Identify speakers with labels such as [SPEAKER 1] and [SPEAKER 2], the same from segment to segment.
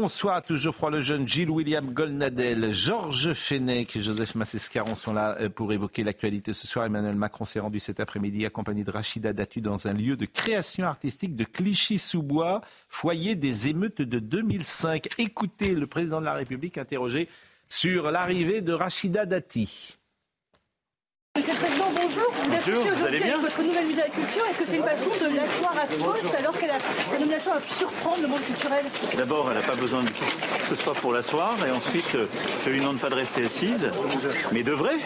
[SPEAKER 1] Bonsoir toujours Geoffroy Lejeune, Gilles William Golnadel, Georges Fenech et Joseph Massescaron sont là euh, pour évoquer l'actualité. Ce soir, Emmanuel Macron s'est rendu cet après-midi accompagné de Rachida Datu dans un lieu de création artistique de Clichy-sous-Bois, foyer des émeutes de 2005. Écoutez le président de la République interrogé sur l'arrivée de Rachida Dati.
[SPEAKER 2] Monsieur le Président, bonjour. Vous êtes
[SPEAKER 1] Bonjour, vous allez bien
[SPEAKER 2] avec votre nouvelle mise à la culture. Est-ce que c'est une façon de l'asseoir à ce poste alors que la, sa nomination a pu surprendre le monde culturel?
[SPEAKER 3] D'abord, elle n'a pas besoin de que ce soit pour l'asseoir, et ensuite, euh, je lui demande pas de rester assise, mais de vrai,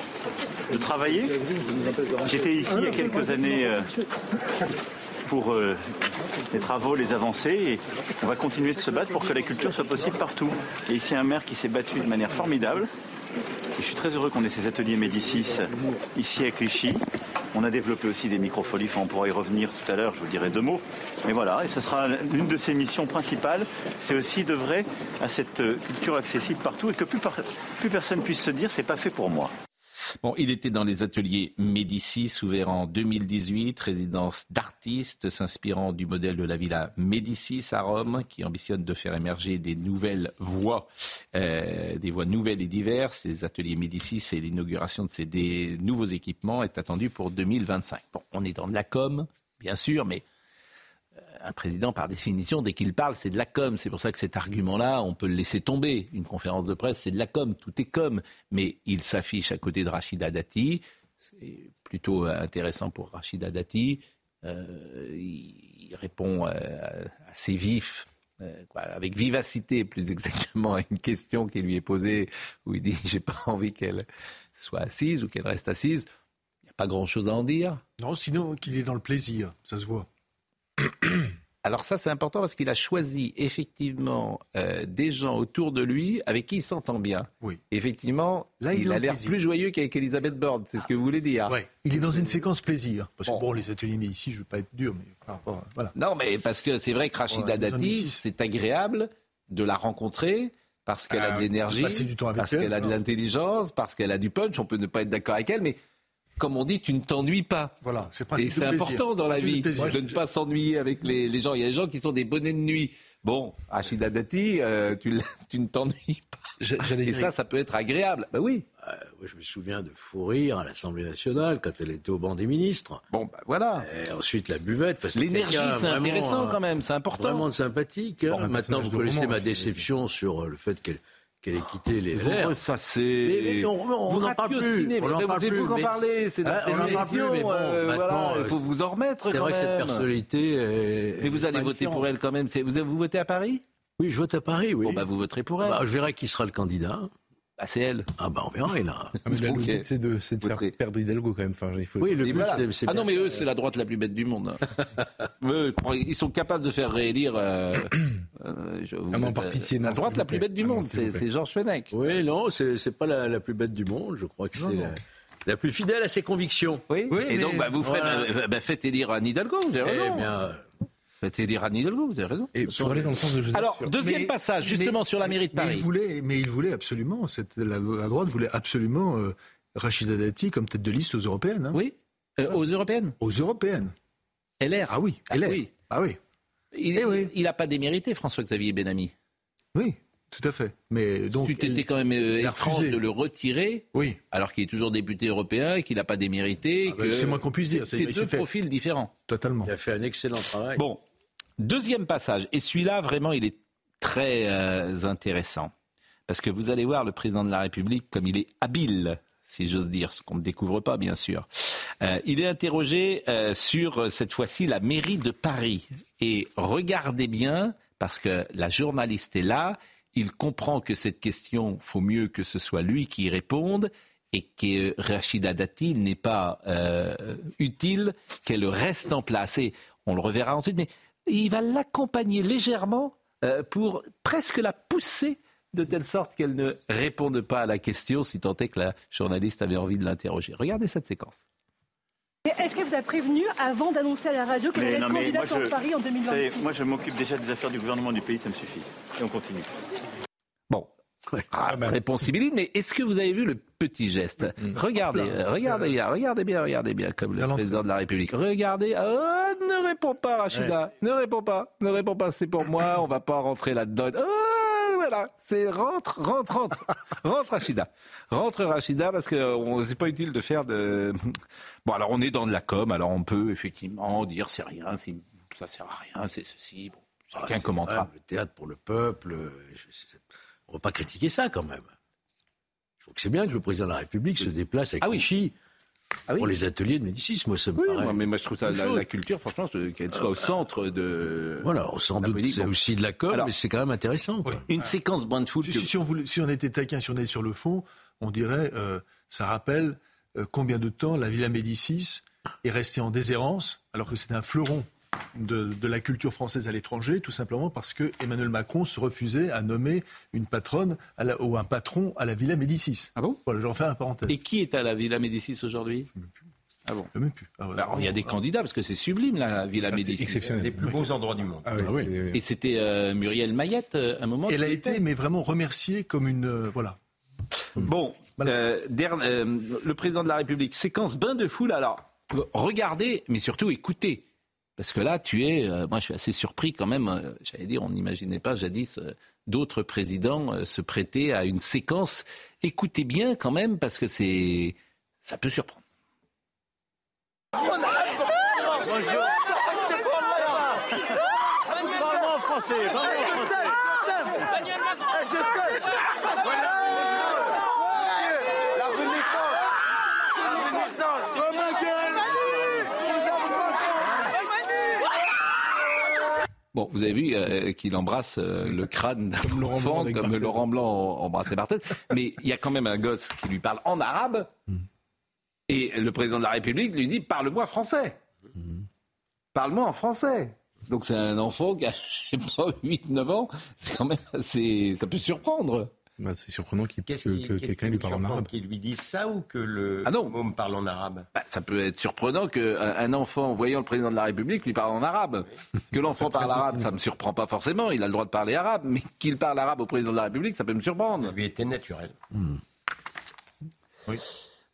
[SPEAKER 3] de travailler. J'étais ici il y a quelques années euh, pour euh, les travaux, les avancées, et on va continuer de se battre pour que la culture soit possible partout. Et ici, un maire qui s'est battu de manière formidable. Je suis très heureux qu'on ait ces ateliers Médicis ici à Clichy. On a développé aussi des microfolies, on pourra y revenir tout à l'heure, je vous dirai deux mots. Mais voilà, et ce sera l'une de ses missions principales, c'est aussi vrai à cette culture accessible partout et que plus, plus personne puisse se dire c'est pas fait pour moi.
[SPEAKER 1] Bon, il était dans les ateliers Médicis, ouverts en 2018, résidence d'artistes s'inspirant du modèle de la villa Médicis à Rome, qui ambitionne de faire émerger des nouvelles voies, euh, des voies nouvelles et diverses. Les ateliers Médicis et l'inauguration de ces nouveaux équipements est attendue pour 2025. Bon, on est dans de la com, bien sûr, mais un président, par définition, dès qu'il parle, c'est de la com. C'est pour ça que cet argument-là, on peut le laisser tomber. Une conférence de presse, c'est de la com. Tout est com. Mais il s'affiche à côté de Rachida Dati. C'est plutôt euh, intéressant pour Rachida Dati. Euh, il, répond euh, assez vif, euh, avec vivacité plus exactement, à une question qui lui est posée où il dit J'ai pas envie qu'elle soit assise ou qu'elle reste assise. Il n'y a pas grand-chose à en dire.
[SPEAKER 4] Non, sinon qu'il est dans le plaisir, ça se voit.
[SPEAKER 1] Alors ça, c'est important parce qu'il a choisi effectivement euh, des gens autour de lui avec qui il s'entend bien.
[SPEAKER 4] Oui.
[SPEAKER 1] Effectivement,
[SPEAKER 4] Là, il
[SPEAKER 1] a l'air plus joyeux qu'avec Elisabeth Borne, c'est ce que vous voulez dire.
[SPEAKER 4] Ouais. Il est dans une séquence plaisir. Parce que
[SPEAKER 1] Bon.
[SPEAKER 4] bon, les ateliers, mais ici, je ne veux pas être dur, mais par rapport à- Voilà.
[SPEAKER 1] Non, mais parce que c'est vrai que Rachida
[SPEAKER 4] Ouais,
[SPEAKER 1] Dati, c'est agréable de la rencontrer parce qu'elle a
[SPEAKER 4] Ah,
[SPEAKER 1] de l'énergie, parce
[SPEAKER 4] elle,
[SPEAKER 1] qu'elle a de l'intelligence, parce qu'elle a du punch. On peut ne pas être d'accord avec elle, mais comme on dit, tu ne t'ennuies pas.
[SPEAKER 4] Voilà, c'est
[SPEAKER 1] Et c'est important dans la vie de ne pas s'ennuyer avec les, les gens. Il y a des gens qui sont des bonnets de nuit. Bon, Rachida Dati, euh, tu, ne t'ennuies pas.
[SPEAKER 5] J'allais
[SPEAKER 1] Et ça, ça peut être agréable. Ben oui.
[SPEAKER 5] euh, moi, je me souviens de fou rire à l'Assemblée nationale quand elle était au banc des ministres.
[SPEAKER 1] Bon, ben voilà.
[SPEAKER 5] Et ensuite la buvette.
[SPEAKER 1] L'énergie, c'est
[SPEAKER 5] vraiment,
[SPEAKER 1] intéressant
[SPEAKER 5] euh,
[SPEAKER 1] quand même, c'est important.
[SPEAKER 5] Vraiment sympathique. hein.
[SPEAKER 4] Bon,
[SPEAKER 5] Maintenant, vous connaissez ma
[SPEAKER 4] je-
[SPEAKER 5] déception sur le fait qu'elle qu'elle ait quitté les
[SPEAKER 1] Vous
[SPEAKER 5] Verts.
[SPEAKER 1] ressassez.
[SPEAKER 5] Mais- mais on- on
[SPEAKER 1] vous
[SPEAKER 5] n'en parle
[SPEAKER 1] ratiocinez,
[SPEAKER 5] plus. On n'en
[SPEAKER 1] vous
[SPEAKER 5] parle plus,
[SPEAKER 1] tout qu'en
[SPEAKER 5] mais-
[SPEAKER 1] parler. C'est
[SPEAKER 5] Hein,
[SPEAKER 1] notre
[SPEAKER 5] on n'en parle plus, mais bon,
[SPEAKER 1] euh,
[SPEAKER 5] maintenant,
[SPEAKER 1] voilà, il faut
[SPEAKER 5] euh,
[SPEAKER 1] vous en remettre
[SPEAKER 5] C'est vrai que cette personnalité est.
[SPEAKER 1] Mais vous allez
[SPEAKER 5] est
[SPEAKER 1] voter pour elle quand même. Vous, vous votez à Paris?
[SPEAKER 5] Oui, je vote à Paris, oui.
[SPEAKER 1] Bon, bah vous voterez pour elle.
[SPEAKER 5] Bah, je verrai qui sera le candidat.
[SPEAKER 1] Ah, c'est elle.
[SPEAKER 5] Ah bah on verra, il a.
[SPEAKER 6] Ah, mais là,
[SPEAKER 1] Ok.
[SPEAKER 6] le but, c'est de, de faire perdre Hidalgo quand même. Enfin, il faut...
[SPEAKER 5] Oui, le but,
[SPEAKER 1] voilà.
[SPEAKER 5] c'est- c'est
[SPEAKER 1] Ah non, mais eux, c'est la droite la plus bête du monde. Eux, ils sont capables de faire réélire. euh, je- vous
[SPEAKER 6] Ah non,
[SPEAKER 1] êtes,
[SPEAKER 6] par
[SPEAKER 1] euh,
[SPEAKER 6] pitié,
[SPEAKER 1] La droite la plus bête du
[SPEAKER 6] Ah
[SPEAKER 1] monde, c'est Georges Fenech.
[SPEAKER 5] Oui, non, c'est pas la, la plus bête du monde. Je crois que c'est la, la plus fidèle à ses convictions.
[SPEAKER 1] Oui.
[SPEAKER 4] Oui,
[SPEAKER 1] Et
[SPEAKER 4] mais-
[SPEAKER 1] donc, bah, vous ferez,
[SPEAKER 5] Voilà.
[SPEAKER 1] bah, bah, faites élire Anne Hidalgo, vous avez
[SPEAKER 5] Eh
[SPEAKER 1] raison.
[SPEAKER 5] bien,
[SPEAKER 1] Faites élire Anne Hidalgo, vous avez raison.
[SPEAKER 6] Et pour aller dans le sens de Joseph.
[SPEAKER 1] Alors, deuxième
[SPEAKER 4] Mais-
[SPEAKER 1] passage, justement,
[SPEAKER 4] mais-
[SPEAKER 1] sur la mairie de
[SPEAKER 4] mais
[SPEAKER 1] Paris.
[SPEAKER 4] il voulait, mais il voulait absolument, cette, la, la droite voulait absolument euh, Rachida Dati comme tête de liste aux européennes. hein.
[SPEAKER 1] Oui Euh, Aux européennes
[SPEAKER 4] Aux européennes.
[SPEAKER 1] LR
[SPEAKER 4] Ah oui,
[SPEAKER 1] Ah
[SPEAKER 4] elle est.
[SPEAKER 1] oui.
[SPEAKER 4] Ah oui,
[SPEAKER 1] Il
[SPEAKER 4] Eh oui.
[SPEAKER 1] n'a pas démérité, François-Xavier Benami.
[SPEAKER 4] oui, tout à fait. Mais donc,
[SPEAKER 1] Tu t'étais quand même euh, étrange de le retirer,
[SPEAKER 4] oui,
[SPEAKER 1] alors qu'il est toujours député européen et qu'il n'a pas démérité.
[SPEAKER 4] Ah bah, c'est moins qu'on puisse dire.
[SPEAKER 1] C'est deux
[SPEAKER 4] fait-
[SPEAKER 1] profils différents.
[SPEAKER 4] totalement.
[SPEAKER 5] il a fait un excellent travail.
[SPEAKER 1] Bon, deuxième passage. Et celui-là, vraiment, il est très euh, intéressant. Parce que vous allez voir le président de la République comme il est habile, si j'ose dire, ce qu'on ne découvre pas, bien sûr. Euh, il est interrogé euh, sur, euh, cette fois-ci, la mairie de Paris. Et regardez bien, parce que la journaliste est là, il comprend que cette question, faut mieux que ce soit lui qui y réponde et que Rachida Dati n'est pas utile qu'elle reste en place. Et on le reverra ensuite, mais il va l'accompagner légèrement pour presque la pousser de telle sorte qu'elle ne réponde pas à la question, si tant est que la journaliste avait envie de l'interroger. Regardez cette séquence.
[SPEAKER 2] Est-ce que vous avez prévenu avant d'annoncer à la radio
[SPEAKER 3] mais
[SPEAKER 2] candidate
[SPEAKER 3] moi,
[SPEAKER 2] sur
[SPEAKER 3] je-
[SPEAKER 2] Paris en
[SPEAKER 3] Vous savez,
[SPEAKER 2] 2026
[SPEAKER 3] moi, je m'occupe déjà des affaires du gouvernement du pays, ça me suffit. Et on continue.
[SPEAKER 1] Bon. Ah, réponse sibylline, mais est-ce que vous avez vu le petit geste Regardez, euh, regardez bien, regardez bien, regardez bien, comme le président de la République. Regardez, oh, ne réponds pas, Rachida, ne réponds pas, ne réponds pas, c'est pour moi, on va pas rentrer là-dedans. Oh, voilà, c'est rentre, rentre, rentre, rentre, Rachida, rentre, Rachida, parce que c'est pas utile de faire de. Bon, alors on est dans de la com, alors on peut effectivement dire c'est rien, ça sert à rien, c'est ceci. Bon, chacun
[SPEAKER 5] Ah, c'est
[SPEAKER 1] commentera.
[SPEAKER 5] Le théâtre pour le peuple, euh, on ne va pas critiquer ça quand même. Je trouve que c'est bien que le président de la République se déplace avec
[SPEAKER 1] Ah oui. Ah oui.
[SPEAKER 5] pour les ateliers de Médicis. Moi, ça me
[SPEAKER 1] Oui,
[SPEAKER 5] paraît-
[SPEAKER 1] moi, mais moi je trouve ça, la, culture, franchement, qu'elle soit au centre de.
[SPEAKER 5] Voilà, sans
[SPEAKER 1] la
[SPEAKER 5] doute c'est aussi de la com,
[SPEAKER 1] Alors-
[SPEAKER 5] mais c'est quand même intéressant. quoi.
[SPEAKER 1] Une séquence bande foot.
[SPEAKER 4] Si, si on voulait- si on était taquin, si on était sur le fond, on dirait, euh, ça rappelle euh, combien de temps la Villa Médicis est restée en déshérence, alors que c'est un fleuron de, de la culture française à l'étranger, tout simplement parce que Emmanuel Macron se refusait à nommer une patronne à la- ou un patron à la Villa Médicis.
[SPEAKER 1] Ah bon?
[SPEAKER 4] Voilà, j'en fais un parenthèse.
[SPEAKER 1] Et qui est à la Villa Médicis aujourd'hui? Ah bon?
[SPEAKER 4] Même plus. Ah ouais.
[SPEAKER 1] Alors, Il y a des candidats, parce que c'est sublime, la Villa
[SPEAKER 6] c'est
[SPEAKER 1] Médicis.
[SPEAKER 6] exceptionnel.
[SPEAKER 7] Les plus beaux endroits du monde.
[SPEAKER 6] Ah oui,
[SPEAKER 5] Ah oui.
[SPEAKER 6] c'est-.
[SPEAKER 1] Et c'était euh, Muriel Mayette, euh, à un moment.
[SPEAKER 4] Elle a été, mais vraiment remerciée comme une. euh, voilà.
[SPEAKER 1] Bon, euh, euh, le président de la République, séquence bain de foule. Alors, regardez, mais surtout écoutez. Parce que là, tu es. euh, moi, je suis assez surpris quand même. euh, J'allais dire, on n'imaginait pas jadis euh, d'autres présidents euh, se prêter à une séquence. Écoutez bien quand même, parce que c'est. Ça peut surprendre.
[SPEAKER 3] Parle-moi en français, parle-moi en français.
[SPEAKER 7] La
[SPEAKER 1] Bon, vous avez vu euh, qu'il embrasse euh, le crâne d'un
[SPEAKER 6] Blanc
[SPEAKER 1] enfant, comme. Laurent Blanc embrassait Barthez. Mais il y a quand même un gosse qui lui parle en arabe. Et le président de la République lui dit Parle-moi français. Parle-moi en français. Donc c'est un enfant qui a, je sais pas, 8-9 ans. C'est quand même assez. Ça peut surprendre.
[SPEAKER 6] Bah, c'est surprenant qu'il-
[SPEAKER 7] Qu'est-ce
[SPEAKER 6] que, quelqu'un lui parle en arabe.
[SPEAKER 7] Qu'il lui dise ça ou que le
[SPEAKER 1] Ah non.
[SPEAKER 7] môme parle en arabe?
[SPEAKER 1] Bah, ça peut être surprenant qu'un un enfant, voyant le président de la République, lui parle en arabe. Que l'enfant parle arabe, ça me surprend pas forcément. Il a le droit de parler arabe. Mais qu'il parle arabe au président de la République, ça peut me surprendre.
[SPEAKER 7] Ça lui était naturel.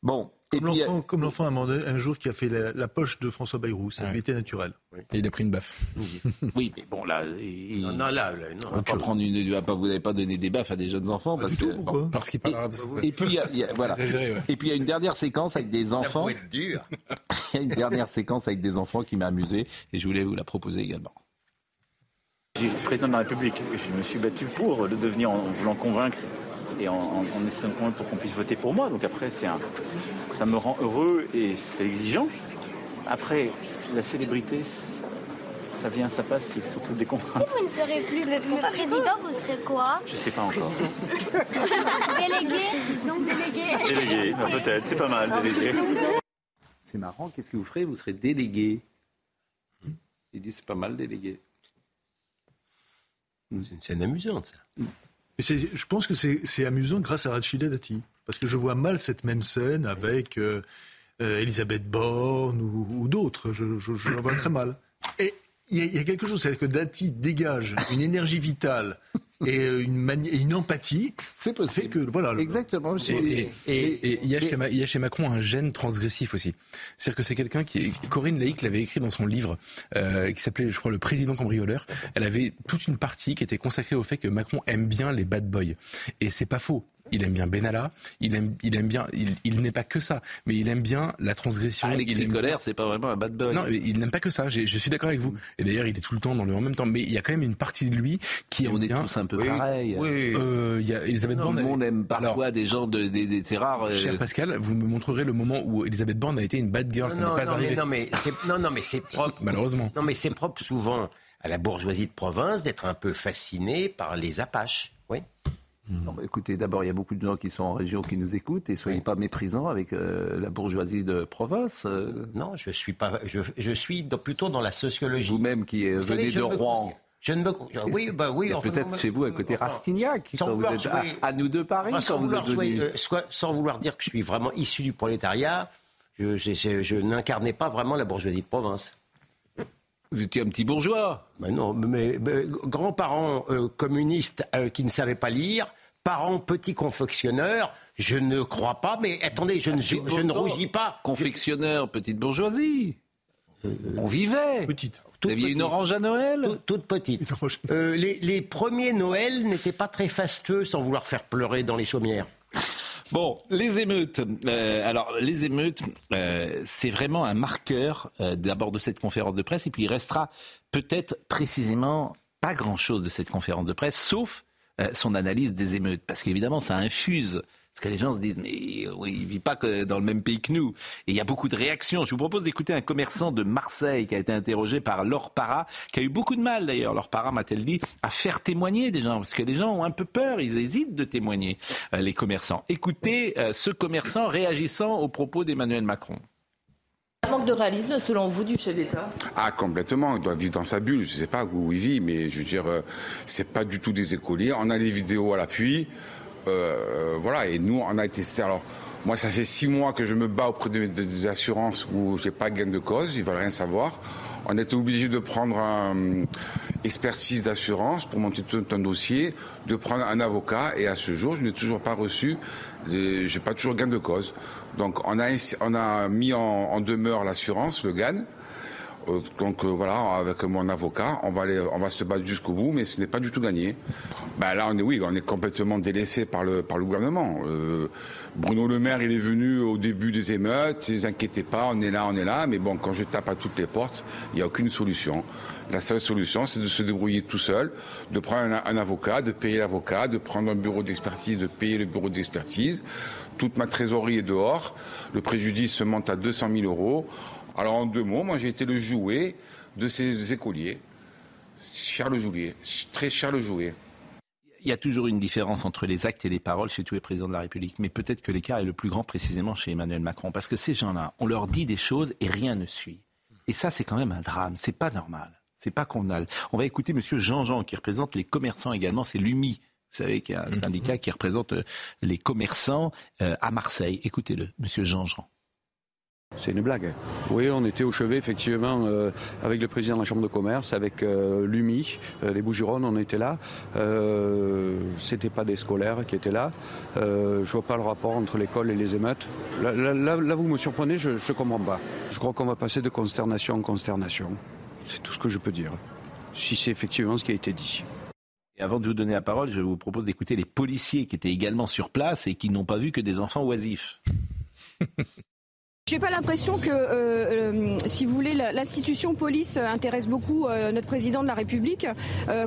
[SPEAKER 1] Bon. Et
[SPEAKER 4] Comme l'enfant, l'enfant un, jour qui a fait la, la poche de François Bayrou, ça
[SPEAKER 6] Ouais.
[SPEAKER 4] lui était naturel.
[SPEAKER 6] Et il a pris une baffe.
[SPEAKER 1] Oui, mais bon, là, il,
[SPEAKER 7] Non, non, là, là, non.
[SPEAKER 1] on va pas prendre une, il va pas, vous n'avez pas donné des baffes à des jeunes enfants.
[SPEAKER 4] Pas
[SPEAKER 1] parce que, bon.
[SPEAKER 6] Parce qu'il parle arabe.
[SPEAKER 1] Et puis, il y a- y a- voilà.
[SPEAKER 6] Exagéré, ouais.
[SPEAKER 1] Et puis, il y a une dernière séquence avec des
[SPEAKER 7] Ça
[SPEAKER 1] enfants.
[SPEAKER 7] être dur.
[SPEAKER 1] Il y a une dernière séquence avec des enfants qui m'a amusé et je voulais vous la proposer également.
[SPEAKER 3] Suis président de la République. Je me suis battu pour le devenir en voulant convaincre et en, essayant de convaincre pour qu'on puisse voter pour moi. Donc après, c'est un, ça me rend heureux et c'est exigeant. Après, la célébrité, ça vient, ça passe, c'est surtout des contraintes.
[SPEAKER 8] Vous ne serez plus, vous êtes pas président, vous serez quoi
[SPEAKER 3] Je sais pas encore.
[SPEAKER 8] Délégué Donc délégué.
[SPEAKER 3] Délégué, peut-être, c'est pas mal, délégué.
[SPEAKER 1] C'est marrant, qu'est-ce que vous ferez? Vous serez délégué. Il dit c'est pas mal délégué.
[SPEAKER 7] C'est une scène amusante, ça.
[SPEAKER 4] Je pense que c'est amusant grâce à Rachida Dati. Parce que je vois mal cette même scène avec euh, euh, Elisabeth Borne ou, d'autres. Je la vois très mal. Et il y, a- il y a quelque chose, c'est que Dati dégage une énergie vitale et euh, une, une empathie.
[SPEAKER 1] C'est
[SPEAKER 4] Fait
[SPEAKER 1] possible.
[SPEAKER 4] que, voilà, le-
[SPEAKER 1] Exactement.
[SPEAKER 6] Et, et- et- et il, y a chez Ma- il y a chez Macron un gène transgressif aussi. C'est-à-dire que c'est quelqu'un qui... Corinne Laïc l'avait écrit dans son livre euh, qui s'appelait, je crois, Le Président cambrioleur. Elle avait toute une partie qui était consacrée au fait que Macron aime bien les bad boys. Et c'est pas faux. Il aime bien Benalla, il aime, il aime bien, il, il n'est pas que ça, mais il aime bien la transgression.
[SPEAKER 1] Ah,
[SPEAKER 6] il
[SPEAKER 1] Alexis
[SPEAKER 6] aime bien-
[SPEAKER 1] Colère, c'est pas vraiment un bad boy.
[SPEAKER 6] Non, mais il n'aime pas que ça. Je suis d'accord avec vous. Et d'ailleurs, il est tout le temps dans le en même temps. Mais il y a quand même une partie de lui qui aime
[SPEAKER 1] on est tous un peu
[SPEAKER 7] Oui,
[SPEAKER 1] pareils.
[SPEAKER 7] oui.
[SPEAKER 6] Euh, Il y a Elisabeth
[SPEAKER 1] Tout
[SPEAKER 6] Borne.
[SPEAKER 1] le monde aime parfois
[SPEAKER 6] Alors,
[SPEAKER 1] des gens de, des- des- c'est rare. euh,
[SPEAKER 6] Cher Pascal, vous me montrerez le moment où Elisabeth Borne a été une bad girl. ça
[SPEAKER 7] non,
[SPEAKER 6] n'est pas
[SPEAKER 7] non,
[SPEAKER 6] arrivé.
[SPEAKER 7] mais, non, mais c'est, non, non, mais c'est propre.
[SPEAKER 6] Malheureusement.
[SPEAKER 7] Non, mais c'est propre souvent à la bourgeoisie de province d'être un peu fasciné par les Apaches. Oui.
[SPEAKER 1] Non, mais écoutez, d'abord, il y a beaucoup de gens qui sont en région qui nous écoutent et soyez pas méprisants avec euh, la bourgeoisie de province. euh,
[SPEAKER 7] Non, je suis pas. Je, je suis dans- plutôt dans la sociologie.
[SPEAKER 1] Vous-même qui
[SPEAKER 7] Vous
[SPEAKER 1] venez de Rouen.
[SPEAKER 7] Je ne me. Oui, bah oui. Enfin,
[SPEAKER 1] peut-être chez vous à côté
[SPEAKER 7] enfin,
[SPEAKER 1] Rastignac,
[SPEAKER 7] sans
[SPEAKER 1] quand vous êtes
[SPEAKER 7] jouer-
[SPEAKER 1] à, à nous de Paris,
[SPEAKER 7] Enfin, sans,
[SPEAKER 1] quand vous
[SPEAKER 7] vouloir
[SPEAKER 1] êtes
[SPEAKER 7] jouer,
[SPEAKER 1] venus.
[SPEAKER 7] euh, soit- sans vouloir dire que je suis vraiment issu du prolétariat, Je, je- je- je n'incarnais pas vraiment la bourgeoisie de province.
[SPEAKER 1] Vous étiez un petit bourgeois.
[SPEAKER 7] Mais non, mais, mais grands-parents euh, communistes euh, qui ne savaient pas lire, parents petits confectionneurs, je ne crois pas, mais attendez, je ne, je, je ne rougis pas.
[SPEAKER 1] Confectionneur, petite bourgeoisie. On vivait.
[SPEAKER 4] Petite.
[SPEAKER 1] Vous aviez une orange à Noël
[SPEAKER 7] Tout- toute petite. Euh, les, les premiers Noëls n'étaient pas très fastueux sans vouloir faire pleurer dans les chaumières.
[SPEAKER 1] Bon, les émeutes. Euh, alors, les émeutes, euh, c'est vraiment un marqueur euh, d'abord de cette conférence de presse, et puis il restera peut-être précisément pas grand-chose de cette conférence de presse, sauf euh, son analyse des émeutes, parce qu'évidemment, ça infuse. Parce que les gens se disent, mais euh, oui, il vit pas que dans le même pays que nous. Et il y a beaucoup de réactions. Je vous propose d'écouter un commerçant de Marseille qui a été interrogé par Laure Parra, qui a eu beaucoup de mal d'ailleurs, Laure Parra m'a-t-elle dit, à faire témoigner des gens. Parce que les gens ont un peu peur, ils hésitent de témoigner, euh, les commerçants. Écoutez euh, ce commerçant réagissant aux propos d'Emmanuel Macron.
[SPEAKER 9] Un manque de réalisme, selon vous, du chef d'État?
[SPEAKER 10] Ah, complètement. Il doit vivre dans sa bulle. Je ne sais pas où il vit, mais je veux dire, euh, c'est pas du tout des écoliers. On a les vidéos à l'appui. Euh, voilà. Et nous, on a été. Alors, moi, ça fait six mois que je me bats auprès des, des- assurances où j'ai pas gain de cause. Ils veulent rien savoir. On était obligé de prendre un expertise d'assurance pour monter tout un dossier, de prendre un avocat. Et à ce jour, je n'ai toujours pas reçu. Je n'ai pas toujours gain de cause. Donc, on a, on a mis en, en demeure l'assurance, le GAN. Euh, Donc euh, voilà, avec mon avocat, on va, se battre jusqu'au bout, mais ce n'est pas du tout gagné. Ben là, on est, oui, on est complètement délaissé par le, par le gouvernement. Euh, Bruno Le Maire, il est venu au début des émeutes, ne vous inquiétez pas, on est là, on est là, mais bon, quand je tape à toutes les portes, il n'y a aucune solution. La seule solution, c'est de se débrouiller tout seul, de prendre un, un avocat, de payer l'avocat, de prendre un bureau d'expertise, de payer le bureau d'expertise. Toute ma trésorerie est dehors, le préjudice se monte à 200 000 euros. Alors en deux mots, moi j'ai été le jouet de ces écoliers. Cher le jouet, très cher le jouet.
[SPEAKER 1] Il y a toujours une différence entre les actes et les paroles chez tous les présidents de la République, mais peut-être que l'écart est le plus grand précisément chez Emmanuel Macron, parce que ces gens-là, on leur dit des choses et rien ne suit. Et ça, c'est quand même un drame, c'est pas normal, c'est pas convenable. On va écouter Monsieur Jean-Jean qui représente les commerçants également, c'est l'UMI. Vous savez qu'il y a un syndicat qui représente euh, les commerçants euh, à Marseille. Écoutez-le, Monsieur Jean-Jean.
[SPEAKER 11] C'est une blague. Oui, on était au chevet, effectivement, euh, avec le président de la Chambre de commerce, avec euh, l'UMI, euh, les Bouches-du-Rhône, on était là. Euh, C'était pas des scolaires qui étaient là. Euh, je vois pas le rapport entre l'école et les émeutes. Là, là- là- là, vous me surprenez, je ne comprends pas. Je crois qu'on va passer de consternation en consternation. C'est tout ce que je peux dire. Si c'est effectivement ce qui a été dit.
[SPEAKER 1] Et avant de vous donner la parole, je vous propose d'écouter les policiers qui étaient également sur place et qui n'ont pas vu que des enfants oisifs.
[SPEAKER 12] J'ai pas l'impression que, euh, euh, si vous voulez, l'institution police intéresse beaucoup euh, notre président de la République.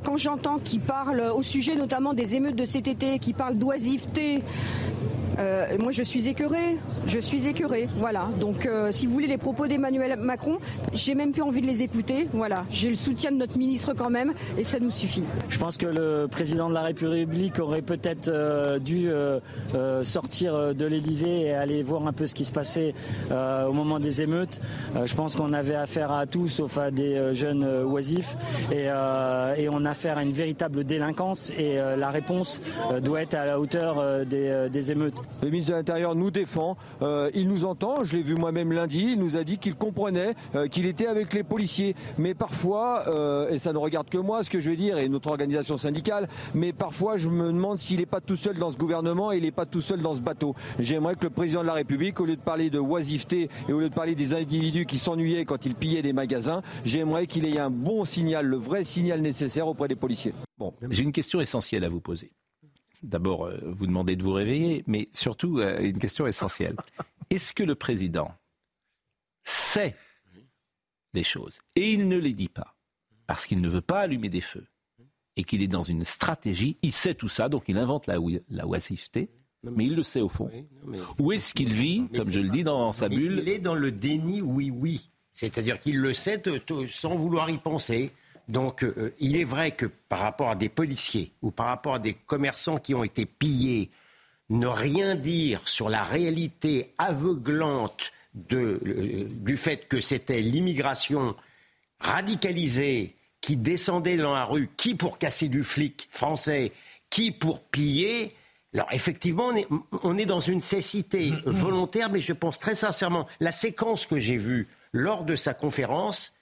[SPEAKER 12] Quand j'entends qu'il parle au sujet notamment des émeutes de cet été, qu'il parle d'oisiveté, euh, moi je suis écœurée, je suis écœurée, voilà. Donc euh, si vous voulez les propos d'Emmanuel Macron, j'ai même plus envie de les écouter, voilà. J'ai le soutien de notre ministre quand même et ça nous suffit.
[SPEAKER 13] Je pense que le président de la République aurait peut-être euh, dû sortir de l'Elysée et aller voir un peu ce qui se passait au moment des émeutes. Je pense qu'on avait affaire à tout sauf à des jeunes oisifs et, on a affaire à une véritable délinquance et la réponse doit être à la hauteur des émeutes.
[SPEAKER 14] Le ministre de l'Intérieur nous défend, euh, il nous entend, je l'ai vu moi-même lundi, il nous a dit qu'il comprenait, euh, qu'il était avec les policiers. Mais parfois, euh, et ça ne regarde que moi ce que je veux dire, et notre organisation syndicale, mais parfois je me demande s'il n'est pas tout seul dans ce gouvernement et il n'est pas tout seul dans ce bateau. J'aimerais que le président de la République, au lieu de parler de oisiveté et au lieu de parler des individus qui s'ennuyaient quand ils pillaient des magasins, j'aimerais qu'il ait un bon signal, le vrai signal nécessaire auprès des policiers.
[SPEAKER 1] Bon, j'ai une question essentielle à vous poser. D'abord, euh, vous demandez de vous réveiller, mais surtout euh, une question essentielle. Est-ce que le président sait les choses et il ne les dit pas parce qu'il ne veut pas allumer des feux et qu'il est dans une stratégie, il sait tout ça, donc il invente la, la oisiveté, mais il le sait au fond. Où est-ce qu'il vit, comme je le dis dans sa
[SPEAKER 7] Mais
[SPEAKER 1] bulle
[SPEAKER 7] Il est dans le déni oui-oui. C'est-à-dire qu'il le sait sans vouloir y penser. Donc, euh, il est vrai que par rapport à des policiers ou par rapport à des commerçants qui ont été pillés, ne rien dire sur la réalité aveuglante de, euh, du fait que c'était l'immigration radicalisée qui descendait dans la rue, qui pour casser du flic français, qui pour piller, Alors effectivement, on est, on est dans une cécité volontaire, mais je pense très sincèrement, la séquence que j'ai vue lors de sa conférence,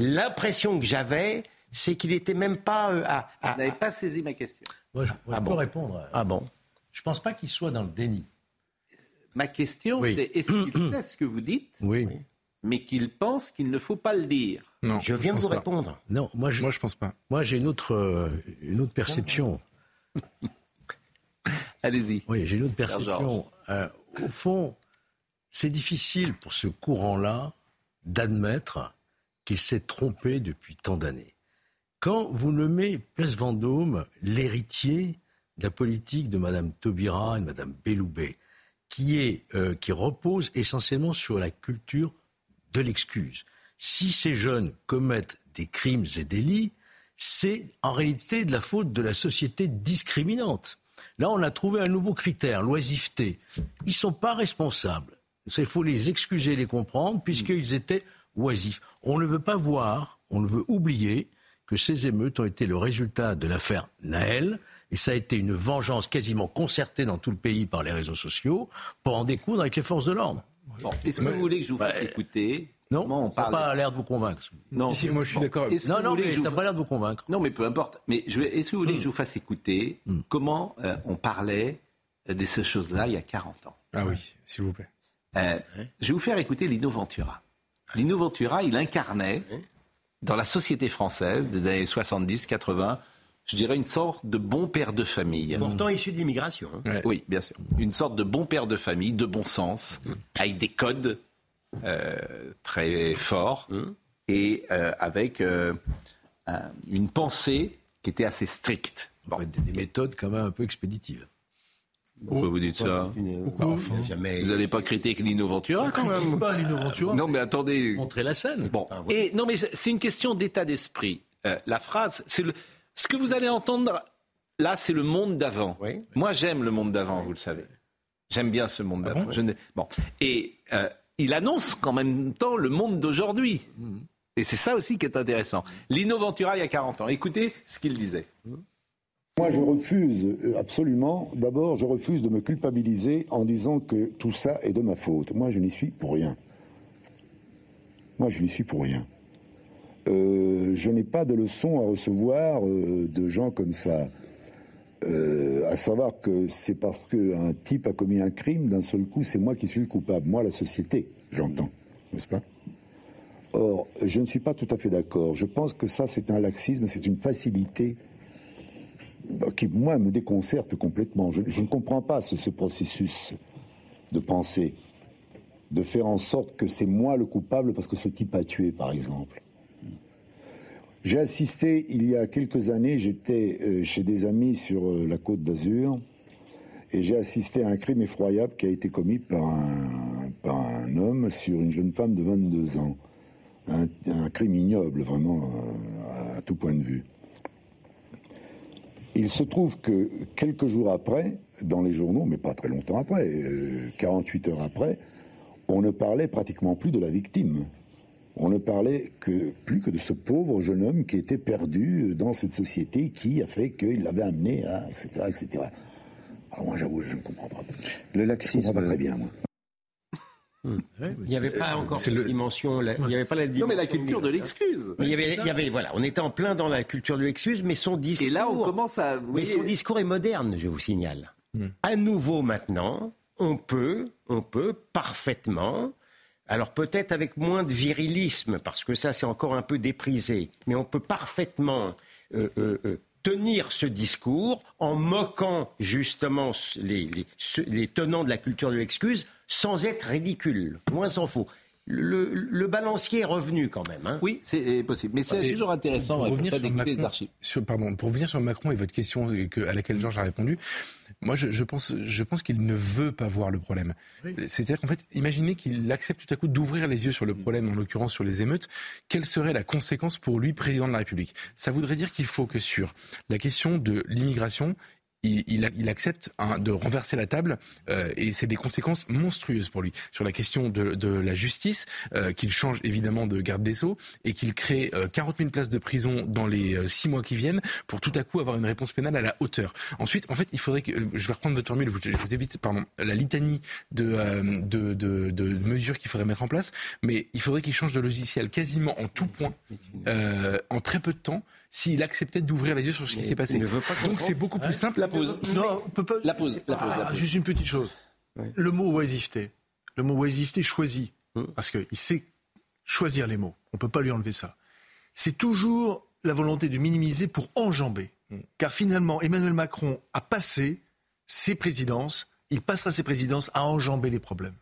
[SPEAKER 7] l'impression que j'avais, c'est qu'il n'était même pas euh, à... à-
[SPEAKER 1] Vous n'avez pas saisi ma question.
[SPEAKER 5] Moi, je, moi, je
[SPEAKER 7] Ah
[SPEAKER 5] peux répondre.
[SPEAKER 7] Ah bon
[SPEAKER 5] Je pense pas qu'il soit dans le déni.
[SPEAKER 1] Ma question,
[SPEAKER 5] Oui.
[SPEAKER 1] c'est est-ce qu'il sait ce que vous dites,
[SPEAKER 5] Oui.
[SPEAKER 1] mais qu'il pense qu'il ne faut pas le dire
[SPEAKER 6] Non,
[SPEAKER 7] Je viens de vous
[SPEAKER 6] pas.
[SPEAKER 7] répondre.
[SPEAKER 5] Non, moi, je,
[SPEAKER 6] Moi, je pense pas.
[SPEAKER 5] moi, j'ai une autre, euh, une autre perception.
[SPEAKER 1] Allez-y.
[SPEAKER 5] Oui, j'ai une autre perception. Euh, au fond, c'est difficile pour ce courant-là d'admettre qu'il s'est trompé depuis tant d'années. Quand vous nommez Place Vendôme l'héritier de la politique de Mme Taubira et de Mme Belloubet, qui, est, euh, qui repose essentiellement sur la culture de l'excuse. Si ces jeunes commettent des crimes et délits, c'est en réalité de la faute de la société discriminante. Là, on a trouvé un nouveau critère, l'oisiveté. Ils ne sont pas responsables. Il faut les excuser, les comprendre, puisqu'ils étaient oisifs. On ne veut pas voir, on ne veut oublier que ces émeutes ont été le résultat de l'affaire Naël, et ça a été une vengeance quasiment concertée dans tout le pays par les réseaux sociaux pour en découdre avec les forces de l'ordre.
[SPEAKER 1] Bon, est-ce que vous voulez que je vous fasse
[SPEAKER 5] Ouais.
[SPEAKER 1] écouter
[SPEAKER 5] Non,
[SPEAKER 1] comment on
[SPEAKER 5] ça n'a
[SPEAKER 1] parle
[SPEAKER 5] pas l'air de vous convaincre.
[SPEAKER 1] Non,
[SPEAKER 6] Si, moi, je suis
[SPEAKER 1] Bon.
[SPEAKER 6] d'accord.
[SPEAKER 5] Non,
[SPEAKER 1] vous
[SPEAKER 5] non, mais ça n'a pas l'air de vous convaincre.
[SPEAKER 1] Non, mais peu importe. Mais je est-ce que vous voulez que je vous fasse écouter comment euh, on parlait de ces choses-là il y a 40 ans?
[SPEAKER 6] Ah oui, s'il vous plaît.
[SPEAKER 1] Euh, Je vais vous faire écouter Lino Ventura. Lino Ventura, il incarnait dans la société française des années 70-80, je dirais une sorte de bon père de famille.
[SPEAKER 7] Pourtant issu de l'immigration. hein.
[SPEAKER 1] Oui, bien sûr. Une sorte de bon père de famille, de bon sens, avec des codes euh, très forts et euh, avec euh, un- une pensée qui était assez stricte. Bon.
[SPEAKER 5] Des, des méthodes quand même un peu expéditives.
[SPEAKER 1] Pourquoi vous dites ça
[SPEAKER 7] Jamais.
[SPEAKER 1] Vous n'allez pas critiquer Lino Ventura quand même
[SPEAKER 4] Pas Lino Ventura.
[SPEAKER 1] Non, mais attendez.
[SPEAKER 5] Montrer la scène.
[SPEAKER 1] Bon. Et non, mais c'est une question d'état d'esprit. Euh, la phrase, c'est le. Ce que vous allez entendre là, c'est le monde d'avant.
[SPEAKER 7] Oui.
[SPEAKER 1] Moi, j'aime le monde d'avant, vous le savez. J'aime bien ce monde d'avant. Je n'ai- bon. Et euh, il annonce qu'en même temps le monde d'aujourd'hui. Et c'est ça aussi qui est intéressant. Lino Ventura, il y a 40 ans. Écoutez ce qu'il disait.
[SPEAKER 15] Moi, je refuse euh, absolument, d'abord, je refuse de me culpabiliser en disant que tout ça est de ma faute. Moi, je n'y suis pour rien. Moi, je n'y suis pour rien. Euh, je n'ai pas de leçons à recevoir euh, de gens comme ça. À savoir que c'est parce qu'un type a commis un crime, d'un seul coup, c'est moi qui suis le coupable. Moi, la société, j'entends, n'est-ce pas? Or, je ne suis pas tout à fait d'accord. Je pense que ça, c'est un laxisme, c'est une facilité qui, moi, me déconcerte complètement. Je, ne comprends pas ce, ce processus de pensée, de faire en sorte que c'est moi le coupable parce que ce type a tué, par exemple. J'ai assisté, il y a quelques années, j'étais euh, chez des amis sur euh, la côte d'Azur, et j'ai assisté à un crime effroyable qui a été commis par un, par un homme sur une jeune femme de 22 ans. Un, un crime ignoble, vraiment, euh, à tout point de vue. Il se trouve que quelques jours après, dans les journaux, mais pas très longtemps après, euh, 48 heures après, on ne parlait pratiquement plus de la victime. On ne parlait que, plus que de ce pauvre jeune homme qui était perdu dans cette société qui a fait qu'il l'avait amené à, etc., etc. Alors moi, j'avoue, je ne comprends pas.
[SPEAKER 16] Le
[SPEAKER 15] Je
[SPEAKER 16] laxisme.
[SPEAKER 15] comprends pas très bien, moi.
[SPEAKER 7] Il n'y avait pas encore cette
[SPEAKER 6] le-
[SPEAKER 7] dimension. la- Il n'y avait pas la dimension.
[SPEAKER 1] Non, mais la culture de l'excuse.
[SPEAKER 7] Mais il y avait, il y avait, voilà, on était en plein dans la culture de l'excuse, mais son discours.
[SPEAKER 1] Et là, on commence à. vous
[SPEAKER 7] Mais
[SPEAKER 1] voyez,
[SPEAKER 7] son discours est moderne, je vous signale. À nouveau maintenant, on peut, on peut parfaitement, alors peut-être avec moins de virilisme, parce que ça c'est encore un peu déprisé, mais on peut parfaitement euh, euh, euh, tenir ce discours en moquant justement les, tenants de la culture de l'excuse sans être ridicule. Moins s'en faut. Le, le balancier est revenu quand même. hein.
[SPEAKER 1] Oui, c'est possible. Mais c'est toujours intéressant
[SPEAKER 6] pour revenir sur
[SPEAKER 1] d'écouter les
[SPEAKER 6] Macron-
[SPEAKER 1] archives.
[SPEAKER 6] sur- pardon, pour revenir sur Macron et votre question que- à laquelle Georges a répondu, moi je, je pense, je pense qu'il ne veut pas voir le problème. C'est-à-dire qu'en fait, imaginez qu'il accepte tout à coup d'ouvrir les yeux sur le problème, en l'occurrence sur les émeutes. Quelle serait la conséquence pour lui, président de la République? Ça voudrait dire qu'il faut que sur la question de l'immigration, il, il, il accepte hein, de renverser la table euh, et c'est des conséquences monstrueuses pour lui sur la question de, de la justice, euh, qu'il change évidemment de garde des sceaux et qu'il crée euh, 40 000 places de prison dans les euh, six mois qui viennent pour tout à coup avoir une réponse pénale à la hauteur. Ensuite, en fait, il faudrait que euh, je vais reprendre votre formule, je vous, évite pardon la litanie de, euh, de, de, de mesures qu'il faudrait mettre en place, mais il faudrait qu'il change de logiciel quasiment en tout point euh, en très peu de temps s'il acceptait d'ouvrir les yeux sur ce qui s'est passé. Donc c'est beaucoup plus simple.
[SPEAKER 1] La pause.
[SPEAKER 4] Non, on peut pas.
[SPEAKER 1] La pause. La pause. la
[SPEAKER 4] Ah,
[SPEAKER 1] pause.
[SPEAKER 4] juste une petite chose. Le mot oisiveté. Le mot oisiveté choisi.
[SPEAKER 1] Hum.
[SPEAKER 4] Parce qu'il sait choisir les mots. On ne peut pas lui enlever ça. C'est toujours la volonté de minimiser pour enjamber.
[SPEAKER 1] Hum.
[SPEAKER 4] Car finalement, Emmanuel Macron a passé ses présidences, il passera ses présidences à enjamber les problèmes.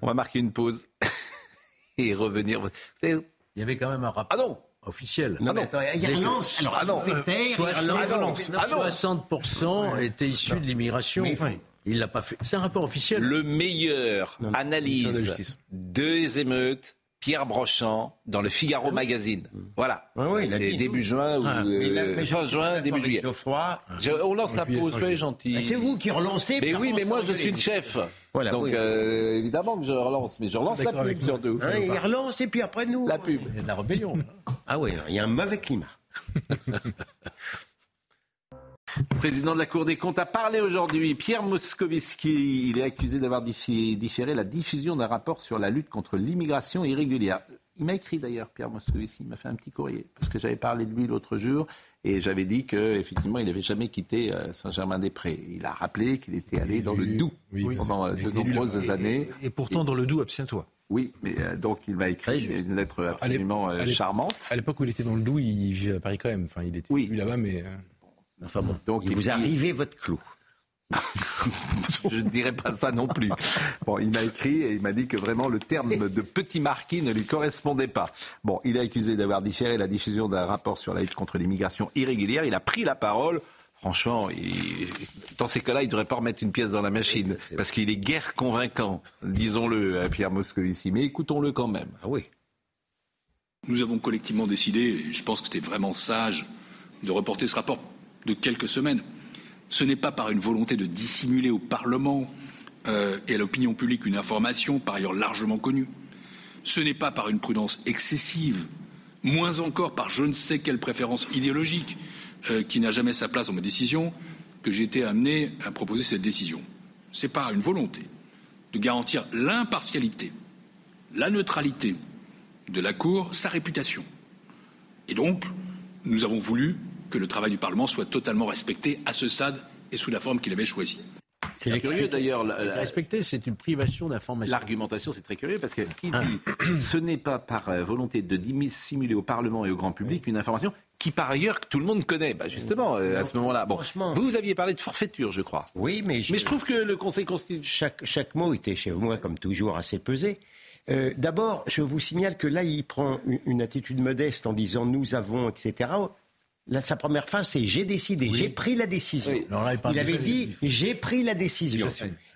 [SPEAKER 1] On va marquer une pause et revenir.
[SPEAKER 5] Il y avait quand même un rapport
[SPEAKER 1] Ah non
[SPEAKER 5] officiel.
[SPEAKER 7] Non, mais attends, il y a
[SPEAKER 5] C'est que-
[SPEAKER 7] relance. Alors,
[SPEAKER 4] Ah non,
[SPEAKER 7] Irlande,
[SPEAKER 4] Ah non.
[SPEAKER 5] 60% étaient issus de l'immigration.
[SPEAKER 7] Mais-
[SPEAKER 5] Il l'a pas fait. C'est un rapport officiel.
[SPEAKER 1] Le meilleur analyse des émeutes, Pierre Brochant, dans le Figaro Magazine. Voilà.
[SPEAKER 7] Ah oui, il a
[SPEAKER 1] C'est
[SPEAKER 7] dit.
[SPEAKER 1] début juin ou
[SPEAKER 7] Ah, mais là-
[SPEAKER 1] euh, fin juin, début juillet.
[SPEAKER 7] Geoffroy.
[SPEAKER 1] Je- on lance la pause, soyez gentil.
[SPEAKER 7] Mais C'est vous qui relancez.
[SPEAKER 1] Mais oui, mais moi je suis le chef.
[SPEAKER 7] Voilà,
[SPEAKER 1] Donc
[SPEAKER 7] oui.
[SPEAKER 1] euh, évidemment que je relance, mais je relance la pub surtout.
[SPEAKER 7] Hein, il relance et puis après nous.
[SPEAKER 1] La pub.
[SPEAKER 5] Il y a de la rébellion.
[SPEAKER 7] Ah oui, il y a un mauvais climat.
[SPEAKER 1] président de la Cour des comptes, a parlé aujourd'hui. Pierre Moscovici, il est accusé d'avoir différé la diffusion d'un rapport sur la lutte contre l'immigration irrégulière. Il m'a écrit d'ailleurs, Pierre Moscovici, il m'a fait un petit courrier, parce que j'avais parlé de lui l'autre jour, et j'avais dit qu'effectivement, il n'avait jamais quitté euh, Saint-Germain-des-Prés. Il a rappelé qu'il était allé dans le Doubs
[SPEAKER 6] Oui.
[SPEAKER 1] pendant euh, de nombreuses années.
[SPEAKER 4] Et pourtant, dans le doux, abstiens-toi.
[SPEAKER 1] Oui, mais euh, donc il m'a écrit une lettre absolument
[SPEAKER 6] À
[SPEAKER 1] charmante.
[SPEAKER 6] À l'époque où il était dans le Doubs, il vivait à Paris quand même. Enfin, il était
[SPEAKER 1] Oui.
[SPEAKER 6] là-bas, mais. Euh,
[SPEAKER 5] Enfin bon.
[SPEAKER 1] Donc
[SPEAKER 7] Il vous
[SPEAKER 1] dit-
[SPEAKER 7] arrivez votre clou.
[SPEAKER 1] Je ne dirais pas ça non plus. Bon, il m'a écrit et il m'a dit que vraiment le terme de petit marquis ne lui correspondait pas. Bon, il est accusé d'avoir différé la diffusion d'un rapport sur la lutte contre l'immigration irrégulière. Il a pris la parole. Franchement, il- dans ces cas-là, il ne devrait pas remettre une pièce dans la machine parce qu'il est guère convaincant, disons-le, à Pierre Moscovici. Mais écoutons-le quand même.
[SPEAKER 7] Ah oui.
[SPEAKER 16] Nous avons collectivement décidé, et je pense que c'était vraiment sage, de reporter ce rapport de quelques semaines. Ce n'est pas par une volonté de dissimuler au Parlement euh, et à l'opinion publique une information par ailleurs largement connue. Ce n'est pas par une prudence excessive, moins encore par je ne sais quelle préférence idéologique euh, qui n'a jamais sa place dans mes décisions que j'ai été amené à proposer cette décision. C'est par une volonté de garantir l'impartialité, la neutralité de la Cour, sa réputation. Et donc, nous avons voulu que le travail du Parlement soit totalement respecté à ce stade et sous la forme qu'il avait choisie.
[SPEAKER 1] C'est curieux d'ailleurs. la- la-
[SPEAKER 5] Respecter, c'est une privation d'information.
[SPEAKER 1] L'argumentation, c'est très curieux parce qu'il dit ce n'est pas par euh, volonté de dissimuler au Parlement et au grand public une information qui, par ailleurs, que tout le monde connaît. Bah, justement, euh, à ce moment-là. Bon, vous, vous aviez parlé de forfaiture, je crois.
[SPEAKER 7] Oui, mais je,
[SPEAKER 1] Mais je trouve que le Conseil constitutionnel.
[SPEAKER 7] chaque, chaque mot était chez moi, comme toujours, assez pesé. Euh, D'abord, je vous signale que là, il prend une attitude modeste en disant nous avons, etc. Là, sa première phrase, c'est j'ai décidé, j'ai pris la décision.
[SPEAKER 5] Oui. Alors là, il
[SPEAKER 7] avait dit j'ai pris la décision.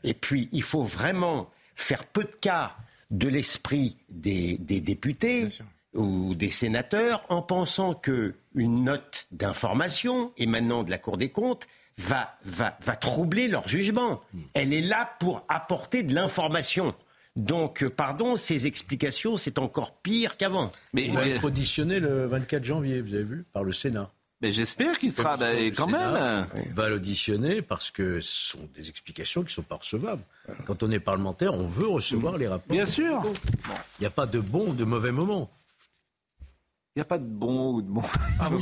[SPEAKER 7] Et puis, il faut vraiment faire peu de cas de l'esprit des, des députés ou des sénateurs en pensant que une note d'information émanant de la Cour des comptes va, va, va troubler leur jugement. Elle est là pour apporter de l'information. Donc, euh, pardon, ces explications, c'est encore pire qu'avant.
[SPEAKER 1] Mais,
[SPEAKER 5] Il va être auditionné le 24 janvier, vous avez vu, par le Sénat.
[SPEAKER 1] Mais j'espère qu'il sera
[SPEAKER 5] Le
[SPEAKER 1] quand
[SPEAKER 5] Sénat
[SPEAKER 1] même.
[SPEAKER 5] va l'auditionner parce que ce sont des explications qui ne sont pas recevables. Quand on est parlementaire, on veut recevoir les rapports.
[SPEAKER 1] Bien sûr.
[SPEAKER 5] Il n'y a pas de bon ou de mauvais moment.
[SPEAKER 1] Il n'y a pas de bon ou de bon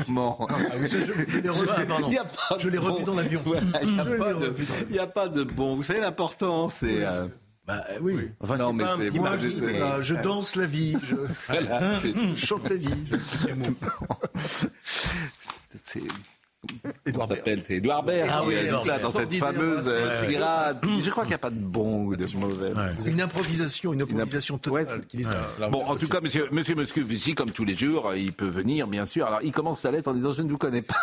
[SPEAKER 1] moment.
[SPEAKER 4] Je l'ai revu,
[SPEAKER 5] Ah, pardon.
[SPEAKER 1] Il y a pas
[SPEAKER 4] Je l'ai
[SPEAKER 1] de
[SPEAKER 4] revu
[SPEAKER 1] bon.
[SPEAKER 4] dans l'avion.
[SPEAKER 1] Voilà, il n'y a,
[SPEAKER 4] Je l'ai
[SPEAKER 1] pas de-
[SPEAKER 4] revu dans l'avion.
[SPEAKER 1] il y a pas de bon. Vous savez, l'important, c'est. euh,
[SPEAKER 5] Bah oui.
[SPEAKER 7] Enfin,
[SPEAKER 1] Non,
[SPEAKER 7] c'est
[SPEAKER 1] mais
[SPEAKER 7] pas un
[SPEAKER 1] c'est- moi, je-
[SPEAKER 7] mais-
[SPEAKER 4] Voilà, je danse la vie, je,
[SPEAKER 1] voilà,
[SPEAKER 4] je chante la vie. je-
[SPEAKER 1] c'est. Comment s'appelle C'est Edouard Baird
[SPEAKER 5] Ah oui,
[SPEAKER 1] a dit
[SPEAKER 5] Edouard
[SPEAKER 1] ça
[SPEAKER 5] Baird.
[SPEAKER 1] dans cette fameuse euh,
[SPEAKER 4] ouais, ouais.
[SPEAKER 1] tirade. Je crois qu'il n'y a pas de bon ou de mauvais.
[SPEAKER 5] Ouais.
[SPEAKER 4] Une improvisation, une improvisation totale
[SPEAKER 1] Ouais,
[SPEAKER 4] qui les a.
[SPEAKER 1] Bon, en tout cas, monsieur, monsieur Moscovici, comme tous les jours, euh, il peut venir, bien sûr. Alors, il commence sa lettre en disant Je ne vous connais pas.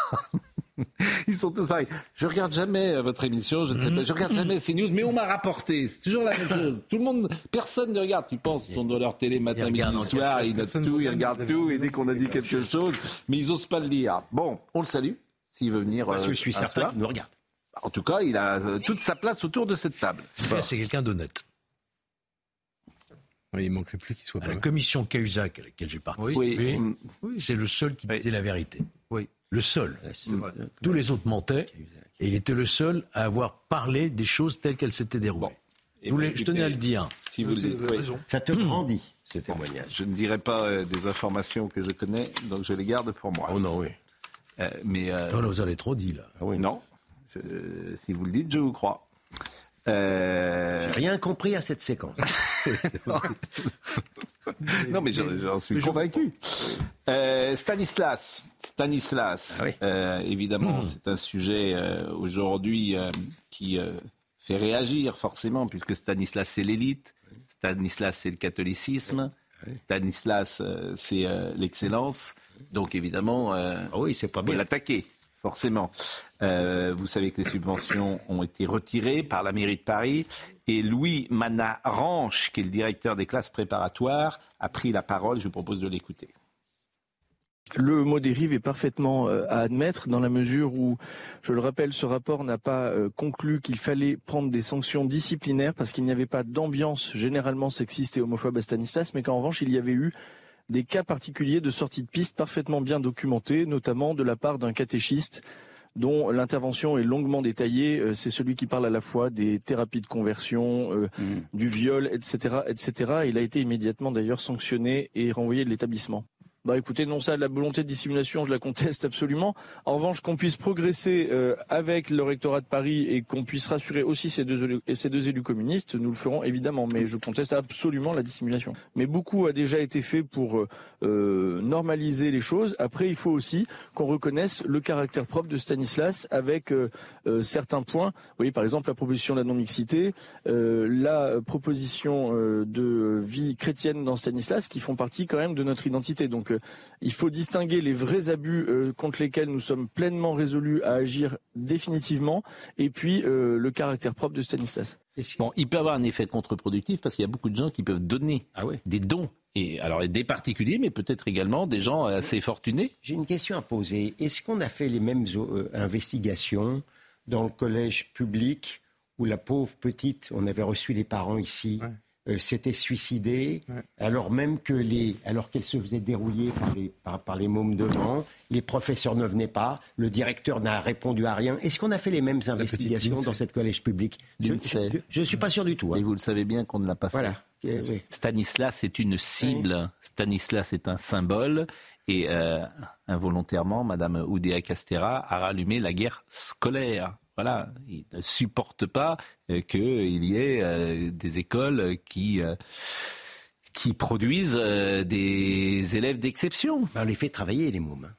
[SPEAKER 1] Ils sont tous pareils. Je regarde jamais euh, votre émission, je ne sais pas, je regarde jamais CNews, mais on m'a rapporté. C'est toujours la même chose. Tout le monde, personne ne regarde. Tu penses, ils sont dans leur télé matin, midi, soir, ils notent tout, ils regardent tout, et dès qu'on a dit quelque chose, mais ils osent pas le dire. Bon, on le salue. s'il veut venir.
[SPEAKER 7] Parce que
[SPEAKER 1] euh,
[SPEAKER 7] je suis certain qu'il nous regarde.
[SPEAKER 1] En tout cas, il a euh, toute sa place autour de cette table.
[SPEAKER 5] C'est quelqu'un d'honnête.
[SPEAKER 6] Oui, il manquerait plus qu'il soit
[SPEAKER 5] À
[SPEAKER 6] pas
[SPEAKER 5] la commission Cahuzac à laquelle j'ai participé,
[SPEAKER 1] Oui.
[SPEAKER 5] c'est le seul qui disait la vérité. Le seul. Tous les autres mentaient. Et il était le seul à avoir parlé des choses telles qu'elles s'étaient déroulées.
[SPEAKER 1] Et
[SPEAKER 5] Je, tenais à le dire.
[SPEAKER 1] Si vous le dites, oui.
[SPEAKER 7] Ça te grandit, ce témoignage.
[SPEAKER 1] Je ne dirai pas euh, des informations que je connais, donc je les garde pour moi.
[SPEAKER 5] Oh non, oui.
[SPEAKER 1] Euh, mais euh,
[SPEAKER 5] Non, non, vous avez trop dit, là.
[SPEAKER 1] oui, non. Je- si vous le dites, je vous crois. Euh,
[SPEAKER 7] J'ai rien compris à cette séquence.
[SPEAKER 1] non, mais j'en suis convaincu. Euh, Stanislas, Stanislas,
[SPEAKER 7] Ah oui.
[SPEAKER 1] euh, évidemment, c'est un sujet euh, aujourd'hui euh, qui euh, fait réagir forcément, puisque Stanislas c'est l'élite, Stanislas c'est le catholicisme, Stanislas euh, c'est euh, l'excellence. Donc évidemment, euh,
[SPEAKER 7] Ah oui, c'est pas
[SPEAKER 1] faut
[SPEAKER 7] bien.
[SPEAKER 1] l'attaquer, forcément. Euh, vous savez que les subventions ont été retirées par la mairie de Paris et Louis Manaranche, qui est le directeur des classes préparatoires, a pris la parole. Je vous propose de l'écouter.
[SPEAKER 17] Le mot dérive est parfaitement euh, à admettre dans la mesure où, je le rappelle, ce rapport n'a pas euh, conclu qu'il fallait prendre des sanctions disciplinaires parce qu'il n'y avait pas d'ambiance généralement sexiste et homophobe à Stanislas, mais qu'en revanche il y avait eu des cas particuliers de sortie de piste parfaitement bien documentés, notamment de la part d'un catéchiste dont l'intervention est longuement détaillée. Euh, C'est celui qui parle à la fois des thérapies de conversion, euh, du viol, etc., etc. Il a été immédiatement d'ailleurs sanctionné et renvoyé de l'établissement. Bah écoutez, non ça, la volonté de dissimulation, je la conteste absolument. En revanche, qu'on puisse progresser euh, avec le rectorat de Paris et qu'on puisse rassurer aussi ces deux, élus- communistes, nous le ferons évidemment, mais je conteste absolument la dissimulation. Mais beaucoup a déjà été fait pour euh, euh, normaliser les choses. Après, il faut aussi qu'on reconnaisse le caractère propre de Stanislas avec euh, euh, certains points. Vous voyez, par exemple, la proposition de la non-mixité, euh, la proposition de vie chrétienne dans Stanislas, qui font partie quand même de notre identité. Donc, euh, il faut distinguer les vrais abus euh, contre lesquels nous sommes pleinement résolus à agir définitivement, et puis euh, le caractère propre de Stanislas.
[SPEAKER 1] Bon, il peut avoir un effet contre-productif parce qu'il y a beaucoup de gens qui peuvent donner
[SPEAKER 7] Ah ouais.
[SPEAKER 1] des dons. Et alors des particuliers, mais peut-être également des gens assez fortunés.
[SPEAKER 7] J'ai une question à poser. Est-ce qu'on a fait les mêmes euh, investigations dans le collège public où la pauvre petite, on avait reçu les parents ici, euh, s'était suicidée, alors même que les, alors qu'elle se faisait dérouiller par les, par, par les mômes devant, les professeurs ne venaient pas, le directeur n'a répondu à rien. Est-ce qu'on a fait les mêmes investigations dans cette collège public Je ne suis pas sûr du tout. hein.
[SPEAKER 1] Et vous le savez bien qu'on ne l'a pas fait.
[SPEAKER 7] Voilà. Eh oui.
[SPEAKER 1] Stanislas est une cible. Stanislas est un symbole. Et euh, involontairement, Madame Oudéa Castera a rallumé la guerre scolaire. Voilà, il ne supporte pas euh, qu'il y ait euh, des écoles qui, euh, produisent des élèves d'exception.
[SPEAKER 7] Ben, on les fait travailler, les mômes.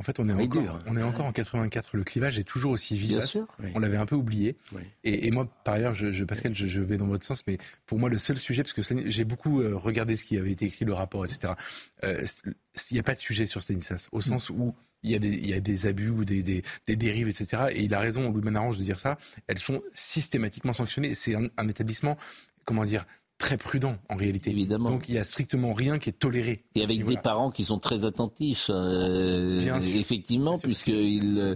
[SPEAKER 6] En fait, on est,
[SPEAKER 7] Oui,
[SPEAKER 6] encore,
[SPEAKER 7] dur, hein.
[SPEAKER 6] on est encore en 84. Le clivage est toujours aussi vivace.
[SPEAKER 1] sûr.
[SPEAKER 7] Oui.
[SPEAKER 6] On l'avait un peu oublié.
[SPEAKER 7] Oui.
[SPEAKER 6] Et, et moi, par ailleurs, je, je- Pascal, je, je vais dans votre sens, mais pour moi, le seul sujet, parce que j'ai beaucoup euh, regardé ce qui avait été écrit, le rapport, etc. euh, Il n'y a pas de sujet sur Stanislas, au sens où il y a des, il y a des abus ou des, des, des dérives, etc. Et il a raison, Louis Manarrange, de dire ça. Elles sont systématiquement sanctionnées. C'est un, un établissement, comment dire, très prudent en réalité.
[SPEAKER 1] Évidemment.
[SPEAKER 6] Donc il y a strictement rien qui est toléré.
[SPEAKER 1] Et avec des parents qui sont très attentifs, euh,
[SPEAKER 6] Bien sûr.
[SPEAKER 1] effectivement, puisqu'ils euh,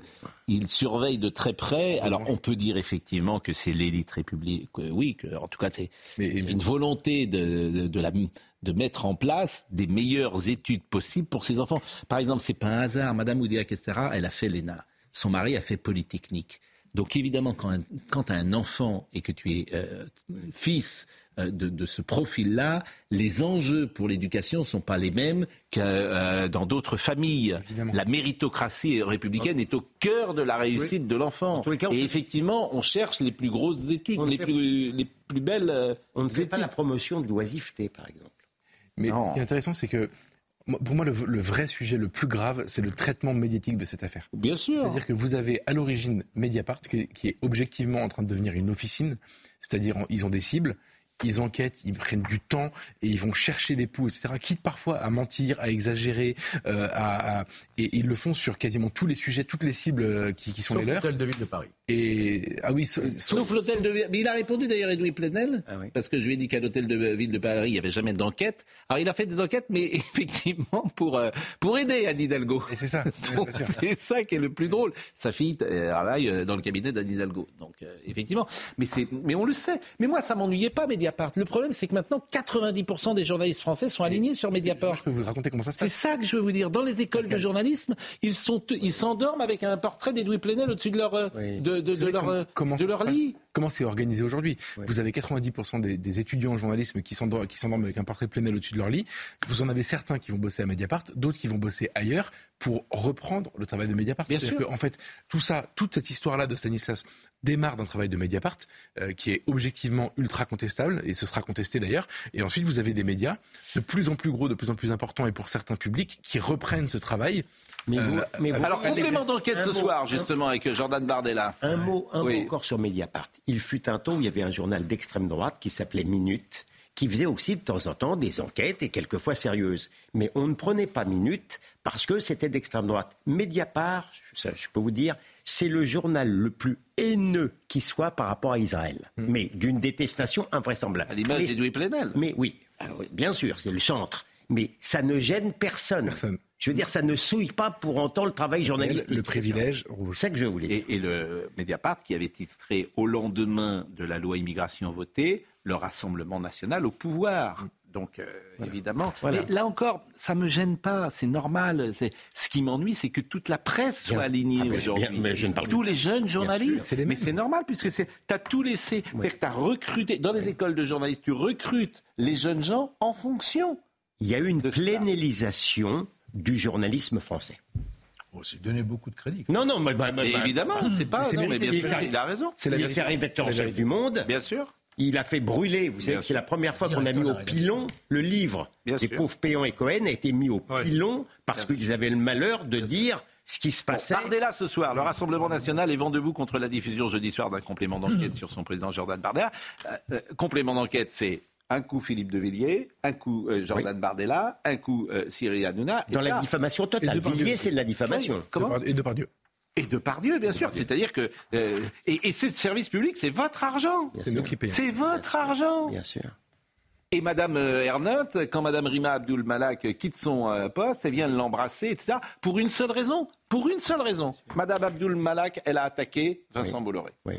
[SPEAKER 1] ils surveillent de très près. Alors, on peut dire effectivement que c'est l'élite république. que Oui, que, en tout cas, c'est une volonté de, de, de la de mettre en place des meilleures études possibles pour ses enfants. Par exemple, c'est pas un hasard. Madame Oudéa Kestera, elle a fait l'ENA. Son mari a fait Polytechnique. Donc évidemment, quand, un, quand tu as un enfant et que tu es euh, fils de, de, ce profil-là, les enjeux pour l'éducation ne sont pas les mêmes que euh, dans d'autres familles. Évidemment. La méritocratie républicaine est au cœur de la réussite oui. de l'enfant. Et fait... effectivement, on cherche les plus grosses études, les, fait... plus, les plus belles. Euh,
[SPEAKER 7] on ne fait études. pas la promotion de l'oisiveté, par exemple.
[SPEAKER 6] Mais non. ce qui est intéressant, c'est que pour moi, le, le, vrai sujet le plus grave, c'est le traitement médiatique de cette affaire.
[SPEAKER 1] Bien sûr.
[SPEAKER 6] C'est-à-dire que vous avez à l'origine Mediapart, qui est, qui est, objectivement en train de devenir une officine, c'est-à-dire ils ont des cibles, ils enquêtent, ils prennent du temps et ils vont chercher des poux, etc. Quitte parfois à mentir, à exagérer, euh, à, et ils le font sur quasiment tous les sujets, toutes les cibles euh, qui, qui sont
[SPEAKER 5] Sauf
[SPEAKER 6] les leurs.
[SPEAKER 5] l'hôtel de ville de Paris.
[SPEAKER 6] Et ah oui, sauf,
[SPEAKER 1] Sauf l'hôtel de ville. Mais il a répondu d'ailleurs, Edoui Plenel,
[SPEAKER 5] Ah
[SPEAKER 1] parce que je lui ai dit qu'à l'hôtel de ville de Paris, il n'y avait jamais d'enquête. Alors il a fait des enquêtes, mais effectivement pour, euh, pour aider Anne Hidalgo.
[SPEAKER 6] C'est ça.
[SPEAKER 1] C'est ça qui est le plus drôle. Sa fille travaille dans le cabinet d'Anne Hidalgo. Donc euh, effectivement, mais c'est, mais on le sait. Mais moi, ça m'ennuyait pas Mediapart. Le problème, c'est que maintenant, 90% des journalistes français sont alignés sur Mediapart.
[SPEAKER 6] Je peux vous raconter comment ça se
[SPEAKER 1] C'est
[SPEAKER 6] passe.
[SPEAKER 1] ça que je veux vous dire. Dans les écoles de journalisme, ils sont, ils s'endorment avec un portrait d'Edoui Plenel au-dessus de leur, euh, de, leur, euh, de leur lit.
[SPEAKER 6] Comment c'est organisé aujourd'hui Vous avez 90% des, des étudiants en journalisme qui s'endorment, qui s'endorment avec un portrait Plenel au-dessus de leur lit. Vous en avez certains qui vont bosser à Mediapart, d'autres qui vont bosser ailleurs pour reprendre le travail de Mediapart.
[SPEAKER 1] Bien
[SPEAKER 6] C'est-à-dire
[SPEAKER 1] sûr.
[SPEAKER 6] que, en fait, tout ça, toute cette histoire-là de Stanislas démarre d'un travail de Mediapart euh, qui est objectivement ultra contestable et ce sera contesté d'ailleurs. Et ensuite, vous avez des médias de plus en plus gros, de plus en plus importants et pour certains publics qui reprennent ce travail.
[SPEAKER 7] Mais vous-
[SPEAKER 6] Euh,
[SPEAKER 7] mais vous-
[SPEAKER 1] Alors, complément d'enquête ce
[SPEAKER 7] mot,
[SPEAKER 1] soir,
[SPEAKER 7] un-
[SPEAKER 1] justement, avec Jordan Bardella.
[SPEAKER 7] Un mot, un
[SPEAKER 1] Oui.
[SPEAKER 7] mot encore sur Mediapart. Il fut un temps où il y avait un journal d'extrême droite qui s'appelait Minute, qui faisait aussi de temps en temps des enquêtes et quelquefois sérieuses. Mais on ne prenait pas Minute parce que c'était d'extrême droite. Mediapart, ça, je peux vous dire, c'est le journal le plus haineux qui soit par rapport à Israël. Mais d'une détestation invraisemblable.
[SPEAKER 1] À l'image
[SPEAKER 7] Mais-
[SPEAKER 1] d'Edoui Plenel.
[SPEAKER 7] mais oui, alors, oui, bien sûr, c'est le centre. Mais ça ne gêne personne.
[SPEAKER 6] Personne.
[SPEAKER 7] Je veux dire, ça ne souille pas pour autant le travail journalistique.
[SPEAKER 6] Le privilège
[SPEAKER 7] C'est ça que je voulais dire.
[SPEAKER 1] Et, et le Mediapart qui avait titré Au lendemain de la loi immigration votée, le Rassemblement national au pouvoir. Donc, euh, évidemment.
[SPEAKER 7] Voilà.
[SPEAKER 1] Mais là encore, ça me gêne pas, c'est normal. C'est- Ce qui m'ennuie, c'est que toute la presse
[SPEAKER 7] Bien.
[SPEAKER 1] soit alignée
[SPEAKER 7] Ah,
[SPEAKER 1] aujourd'hui.
[SPEAKER 7] bien, mais je ne parle
[SPEAKER 1] tous les jeunes journalistes.
[SPEAKER 6] C'est les
[SPEAKER 1] mais c'est normal, puisque tu as tout laissé. C'est-à-dire que tu as recruté, dans les écoles de journalistes, tu recrutes les jeunes gens en fonction.
[SPEAKER 7] Il y a eu une plénélisation du journalisme français.
[SPEAKER 5] Oh, c'est donner beaucoup de crédit.
[SPEAKER 7] Non, non, mais, bah, bah, bah,
[SPEAKER 1] évidemment, c'est pas.
[SPEAKER 6] c'est
[SPEAKER 1] non, mais bien sûr, il a raison.
[SPEAKER 6] C'est la
[SPEAKER 7] il rédacteur en chef du Monde.
[SPEAKER 1] Bien sûr.
[SPEAKER 7] Il a fait brûler, vous savez c'est la première fois qu'on a mis au pilon le livre
[SPEAKER 1] Bien
[SPEAKER 7] des
[SPEAKER 1] sûr.
[SPEAKER 7] pauvres Péan et Cohen a été mis au pilon parce qu'ils avaient le malheur de dire ce qui se
[SPEAKER 1] Bon,
[SPEAKER 7] passait.
[SPEAKER 1] Bardella ce soir, le Rassemblement national est vent debout contre la diffusion jeudi soir d'un complément d'enquête sur son président Jordan Bardella. Euh, euh, complément d'enquête, c'est un coup Philippe de Villiers, un coup euh, Jordan Bardella, un coup euh, Cyril Hanouna. et
[SPEAKER 7] Dans la diffamation totale. Villiers, c'est de la diffamation.
[SPEAKER 1] Comment
[SPEAKER 6] Et de par Dieu.
[SPEAKER 1] Et de par Dieu, bien sûr. C'est-à-dire que euh, et, et ce service public, c'est votre argent.
[SPEAKER 6] C'est nous qui payons.
[SPEAKER 1] C'est votre argent.
[SPEAKER 7] Bien sûr.
[SPEAKER 1] Et Madame Ernotte, quand Madame Rima Abdul Malak quitte son poste, elle vient l'embrasser, etc. Pour une seule raison. Pour une seule raison. Madame Abdul Malak, elle a attaqué Vincent Bolloré.
[SPEAKER 7] Oui,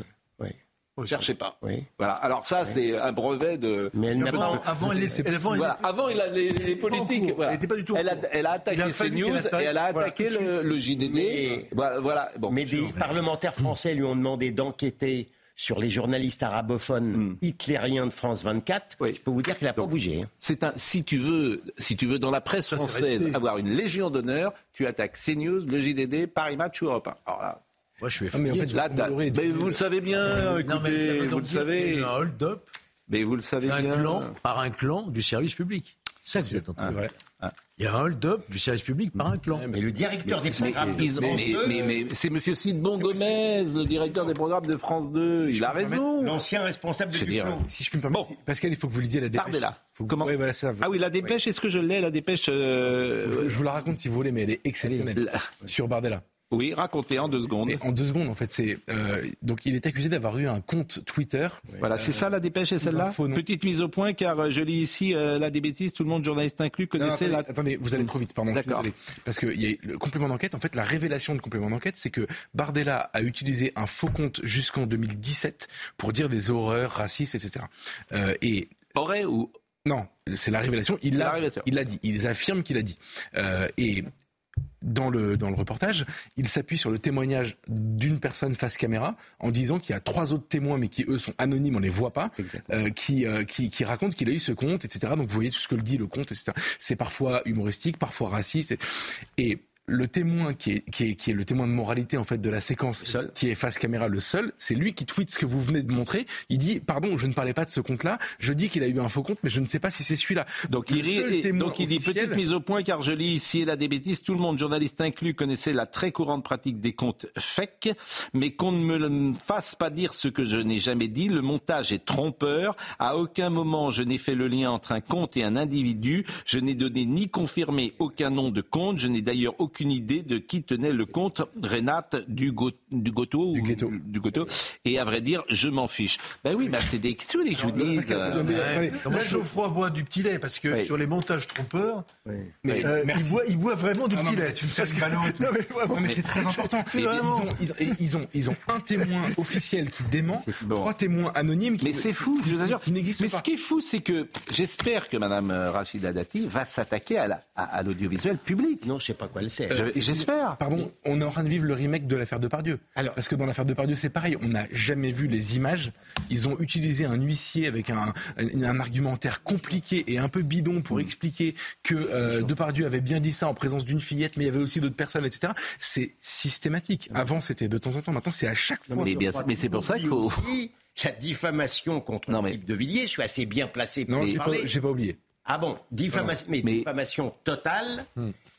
[SPEAKER 7] oui,
[SPEAKER 1] Cherchez pas.
[SPEAKER 7] oui.
[SPEAKER 1] Voilà. Alors ça, c'est un brevet de.
[SPEAKER 7] Mais elle n'a
[SPEAKER 4] Avant,
[SPEAKER 7] pas.
[SPEAKER 4] avant, elle, est- elle- avant, elle
[SPEAKER 1] Voilà.
[SPEAKER 4] était-
[SPEAKER 1] Avant, il a les, politiques.
[SPEAKER 4] cours.
[SPEAKER 1] voilà.
[SPEAKER 4] Elle était pas du tout
[SPEAKER 1] Elle a, elle a attaqué CNews et elle a attaqué le, JDD.
[SPEAKER 7] Mais-
[SPEAKER 1] Voilà. Bon.
[SPEAKER 7] Mais des parlementaires français lui ont demandé d'enquêter sur les journalistes arabophones hitlériens de France 24.
[SPEAKER 1] Oui.
[SPEAKER 7] Je peux vous dire qu'il n'a pas bougé. hein.
[SPEAKER 1] C'est un, si tu veux, si tu veux dans la presse française avoir une légion d'honneur, tu attaques CNews, le JDD, Paris Match ou Europe 1. Alors là,
[SPEAKER 5] Moi, je suis
[SPEAKER 6] Ah, mais en
[SPEAKER 5] effrayé.
[SPEAKER 6] fait,
[SPEAKER 1] là, mais vous le savez bien.
[SPEAKER 5] non, mais ça
[SPEAKER 1] écoutez,
[SPEAKER 5] veut
[SPEAKER 1] vous le
[SPEAKER 5] dire qu'il y a
[SPEAKER 1] savez.
[SPEAKER 5] eu un hold-up
[SPEAKER 1] Mais vous le savez
[SPEAKER 5] d'un
[SPEAKER 1] bien.
[SPEAKER 5] clan par un clan du service public. C'est ça que vous êtes en train
[SPEAKER 6] C'est
[SPEAKER 5] de
[SPEAKER 6] vrai.
[SPEAKER 5] Il y a un hold-up du service public par un clan.
[SPEAKER 7] Mais le directeur des
[SPEAKER 1] Mais,
[SPEAKER 7] programmes
[SPEAKER 1] mais-
[SPEAKER 7] 2,
[SPEAKER 1] mais- mais c'est Monsieur Sidbon Gomez, le directeur des programmes de France 2. il a raison.
[SPEAKER 7] l'ancien responsable de Dupont.
[SPEAKER 6] Si je peux me permettre, Pascal, il faut que vous lisiez la dépêche.
[SPEAKER 1] Bardella.
[SPEAKER 6] Faut que-
[SPEAKER 1] Comment
[SPEAKER 6] Ouais, voilà, ça.
[SPEAKER 1] Ah oui, la dépêche, est-ce que je l'ai, la dépêche euh,
[SPEAKER 6] Je, je vous la raconte si vous voulez, mais elle est exceptionnelle. Sur Bardella.
[SPEAKER 1] Oui, racontez en deux secondes.
[SPEAKER 6] Mais en deux secondes, en fait, c'est euh, donc il est accusé d'avoir eu un compte Twitter.
[SPEAKER 1] Voilà, c'est ça la dépêche, c'est celle-là. Petite mise au point, car euh, je lis ici euh, là des bêtises, tout le monde, journaliste inclus,
[SPEAKER 6] Non, non,
[SPEAKER 1] connaissait
[SPEAKER 6] attendez,
[SPEAKER 1] la...
[SPEAKER 6] attendez, vous allez trop vite, pardon.
[SPEAKER 1] D'accord.
[SPEAKER 6] Parce que il y a le complément d'enquête. En fait, la révélation de complément d'enquête, c'est que Bardella a utilisé un faux compte jusqu'en 2017 pour dire des horreurs racistes, etc. Euh, et
[SPEAKER 1] Aurait ou...
[SPEAKER 6] non, c'est la révélation. Il
[SPEAKER 1] La
[SPEAKER 6] l'a,
[SPEAKER 1] révélation.
[SPEAKER 6] il l'a dit. Ils affirment qu'il a dit. Euh, et dans le, dans le reportage, il s'appuie sur le témoignage d'une personne face caméra en disant qu'il y a trois autres témoins, mais qui eux sont anonymes, on les voit pas, euh, qui, euh, qui, qui racontent qu'il a eu ce compte, etc. Donc vous voyez tout ce que le dit le compte, etc. C'est parfois humoristique, parfois raciste. Et, et le témoin qui est, qui est, qui est le témoin de moralité en fait de la séquence, qui est face caméra le seul, c'est lui qui tweet ce que vous venez de montrer. Il dit pardon, je ne parlais pas de ce compte-là. Je dis qu'il a eu un faux compte, mais je ne sais pas si c'est celui-là.
[SPEAKER 1] Donc il, rit, donc il dit petite mise au point car je lis ici et là des bêtises. Tout le monde, journaliste inclus, connaissait la très courante pratique des comptes fake, mais qu'on ne me fasse pas dire ce que je n'ai jamais dit. Le montage est trompeur. À aucun moment je n'ai fait le lien entre un compte et un individu. Je n'ai donné ni confirmé aucun nom de compte. Je n'ai d'ailleurs aucune idée de qui tenait le compte Renate du, du Goto. Du, du Goto. Et à vrai dire, je m'en fiche. Ben oui, ben c'est des questions que je vous dis.
[SPEAKER 4] Moi, Geoffroy boit du petit lait parce que sur les montages trompeurs, mais, euh, il, boit, il, boit, vraiment du ah petit lait.
[SPEAKER 6] Tu non, mais, mais c'est très important. Vraiment... Ils, ont, ils, ont, ils ont un témoin officiel qui dément, trois témoins anonymes qui
[SPEAKER 1] Mais c'est fou, je vous assure. Mais ce qui est fou, c'est que j'espère que Mme euh, Rachida Dati va s'attaquer à l'audiovisuel public.
[SPEAKER 7] Non, je sais pas quoi elle sait.
[SPEAKER 1] J'espère.
[SPEAKER 6] Pardon, on est en train de vivre le remake de l'affaire de Pardieu. Alors, Parce que dans l'affaire de Pardieu, c'est pareil. On n'a jamais vu les images. Ils ont utilisé un huissier avec un, un, argumentaire compliqué et un peu bidon pour mm. expliquer que euh, Depardieu avait bien dit ça en présence d'une fillette, mais il y avait aussi d'autres personnes, etc. C'est systématique. Avant, c'était de temps en temps. Maintenant, c'est à chaque fois.
[SPEAKER 1] Mais, mais c'est pour ça qu'il faut.
[SPEAKER 7] La diffamation contre non, mais... de Villiers, je suis assez bien placé pour
[SPEAKER 6] non, parler. Non, j'ai pas oublié.
[SPEAKER 7] Ah bon, diffamation, mais, diffamation totale.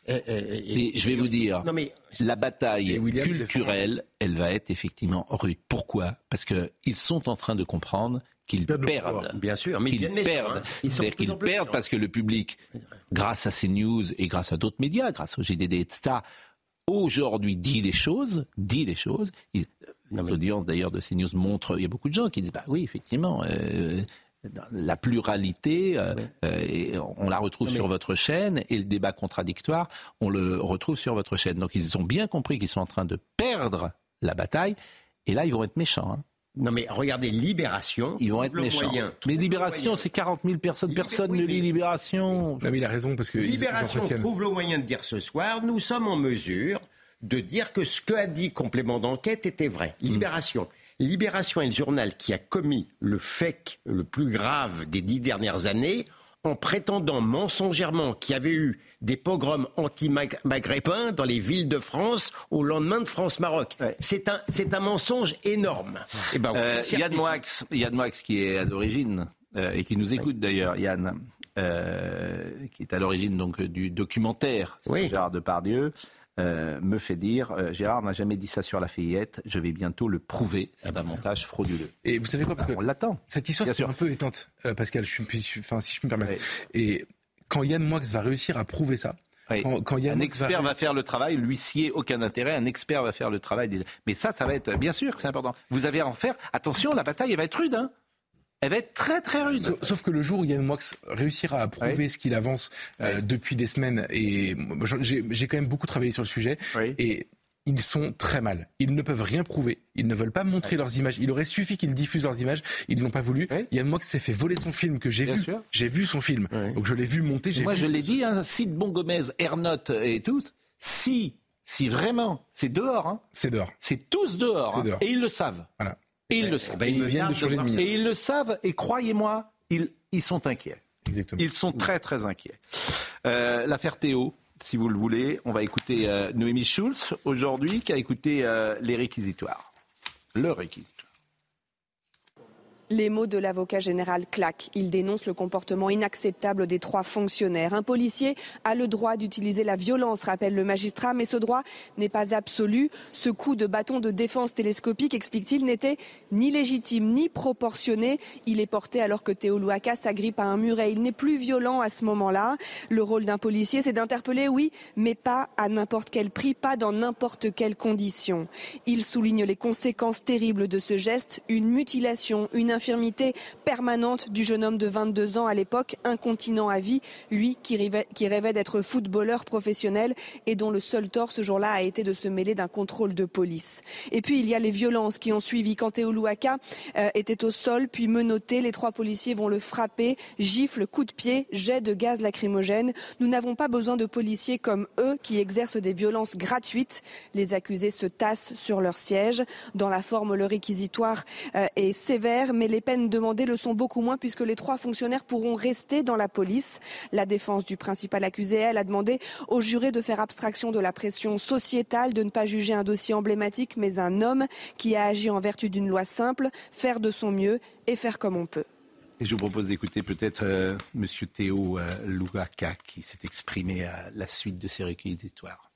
[SPEAKER 1] Hmm. mais je vais vous dire, non mais, la bataille culturelle, elle va être effectivement rude. Pourquoi? Parce qu'ils sont en train de comprendre qu'ils perdent.
[SPEAKER 7] Bien sûr,
[SPEAKER 1] mais qu'ils perdent. Hein. cest qu'ils perdent parce que le public, grâce à ces news et grâce à d'autres médias, grâce au GDD, etc., aujourd'hui dit les choses, dit les choses. L'audience d'ailleurs de CNews montre, il y a beaucoup de gens qui disent, bah oui, effectivement, euh, la pluralité, euh, euh, on la retrouve sur votre chaîne, et le débat contradictoire, on le retrouve sur votre chaîne. Donc ils ont bien compris qu'ils sont en train de perdre la bataille, et là ils vont être méchants. Hein.
[SPEAKER 7] Non mais regardez Libération.
[SPEAKER 1] Ils vont être méchants. mais Libération, c'est 40 000 personnes. Personne ne lit Libération.
[SPEAKER 6] Non mais il a raison parce que
[SPEAKER 7] Libération trouve le moyen de dire ce soir, nous sommes en mesure de dire que ce qu'a dit complément d'enquête était vrai. Hmm. Libération. Libération est le journal qui a commis le fait le plus grave des dix dernières années en prétendant mensongèrement qu'il y avait eu des pogroms anti-maghrébins dans les villes de France au lendemain de France-Maroc. C'est un, c'est un mensonge énorme.
[SPEAKER 1] Et eh ben, euh, Yann Moix, qui est à l'origine euh, et qui nous écoute d'ailleurs, Yann, euh, qui est à l'origine donc du documentaire oui. Gérard Depardieu. Euh, me fait dire euh, Gérard n'a jamais dit ça sur la fillette, je vais bientôt le prouver. C'est ah bah un montage frauduleux.
[SPEAKER 6] Et vous savez quoi parce
[SPEAKER 1] On l'attend.
[SPEAKER 6] Cette histoire c'est un peu éteinte, euh, Pascal, je suis, enfin, si je me permets. Et quand Yann Moix va réussir à prouver ça,
[SPEAKER 1] Quand, Yann un expert va, faire le travail, l'huissier aucun intérêt, un expert va faire le travail. Mais ça, ça va être, bien sûr que c'est important. Vous avez à en faire, attention, la bataille, elle va être rude. Hein elle va être très très rude.
[SPEAKER 6] Sauf, que le jour où Yann Moix réussira à prouver ce qu'il avance euh, depuis des semaines, et j'ai quand même beaucoup travaillé sur le sujet, et ils sont très mal. Ils ne peuvent rien prouver. Ils ne veulent pas montrer leurs images. Il aurait suffi qu'ils diffusent leurs images. Ils n'ont pas voulu. Yann Moix s'est fait voler son film que j'ai vu. J'ai vu son film. Donc je l'ai vu monter.
[SPEAKER 1] Moi, je l'ai dit, hein, Sid Bongomez, Ernotte et tous. Si, si vraiment, c'est dehors. Hein.
[SPEAKER 6] C'est dehors.
[SPEAKER 1] C'est tous dehors, hein. Et ils le savent. Voilà. Et ils le savent.
[SPEAKER 6] ils viennent de
[SPEAKER 1] Et ils le savent, et croyez-moi, ils, ils sont inquiets. Exactement. Ils sont très très inquiets. Euh, L'affaire Théo, si vous le voulez, on va écouter euh, Noémie Schulz aujourd'hui, qui a écouté euh, les réquisitoires. Le réquisitoire.
[SPEAKER 12] Les mots de l'avocat général claquent. Il dénonce le comportement inacceptable des trois fonctionnaires. Un policier a le droit d'utiliser la violence, rappelle le magistrat, mais ce droit n'est pas absolu. Ce coup de bâton de défense télescopique, explique-t-il, n'était ni légitime ni proportionné. Il est porté alors que Théo Louaka s'agrippe à un muret. Il n'est plus violent à ce moment-là. Le rôle d'un policier, c'est d'interpeller, oui, mais pas à n'importe quel prix, pas dans n'importe quelles conditions. Il souligne les conséquences terribles de ce geste, une mutilation, une infirmité permanente du jeune homme de 22 ans à l'époque, incontinent à vie, lui qui rêvait, d'être footballeur professionnel et dont le seul tort ce jour-là a été de se mêler d'un contrôle de police. Et puis il y a les violences qui ont suivi. Quand Théo Louaka euh, était au sol, puis menotté, les trois policiers vont le frapper, gifle, coup de pied, jet de gaz lacrymogène. Nous n'avons pas besoin de policiers comme eux qui exercent des violences gratuites. Les accusés se tassent sur leur siège. Dans la forme, le réquisitoire euh, est sévère, mais mais les peines demandées le sont beaucoup moins puisque les trois fonctionnaires pourront rester dans la police. La défense du principal accusé, elle, a demandé aux jurés de faire abstraction de la pression sociétale, de ne pas juger un dossier emblématique, mais un homme qui a agi en vertu d'une loi simple, faire de son mieux et faire comme on peut.
[SPEAKER 1] Et je vous propose d'écouter peut-être euh, M. Théo euh, Lougaka qui s'est exprimé à la suite de ces recueils d'histoires.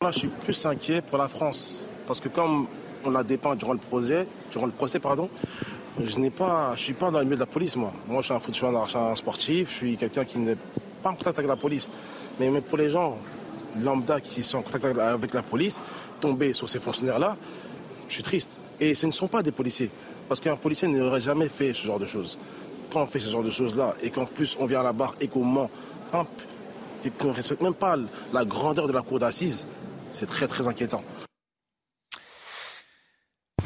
[SPEAKER 18] Là, je suis plus inquiet pour la France. Parce que comme on la dépeint durant le procès, durant le procès pardon, je n'ai pas, je suis pas dans le milieu de la police, moi. Moi, je suis un, foot, je suis un, sportif, je suis quelqu'un qui n'est pas en contact avec la police. Mais, mais pour les gens lambda qui sont en contact avec la police, tomber sur ces fonctionnaires-là, je suis triste. Et ce ne sont pas des policiers. Parce qu'un policier n'aurait jamais fait ce genre de choses. Quand on fait ce genre de choses-là et qu'en plus on vient à la barre et qu'on ment, et qu'on ne respecte même pas la grandeur de la cour d'assises, c'est très très inquiétant.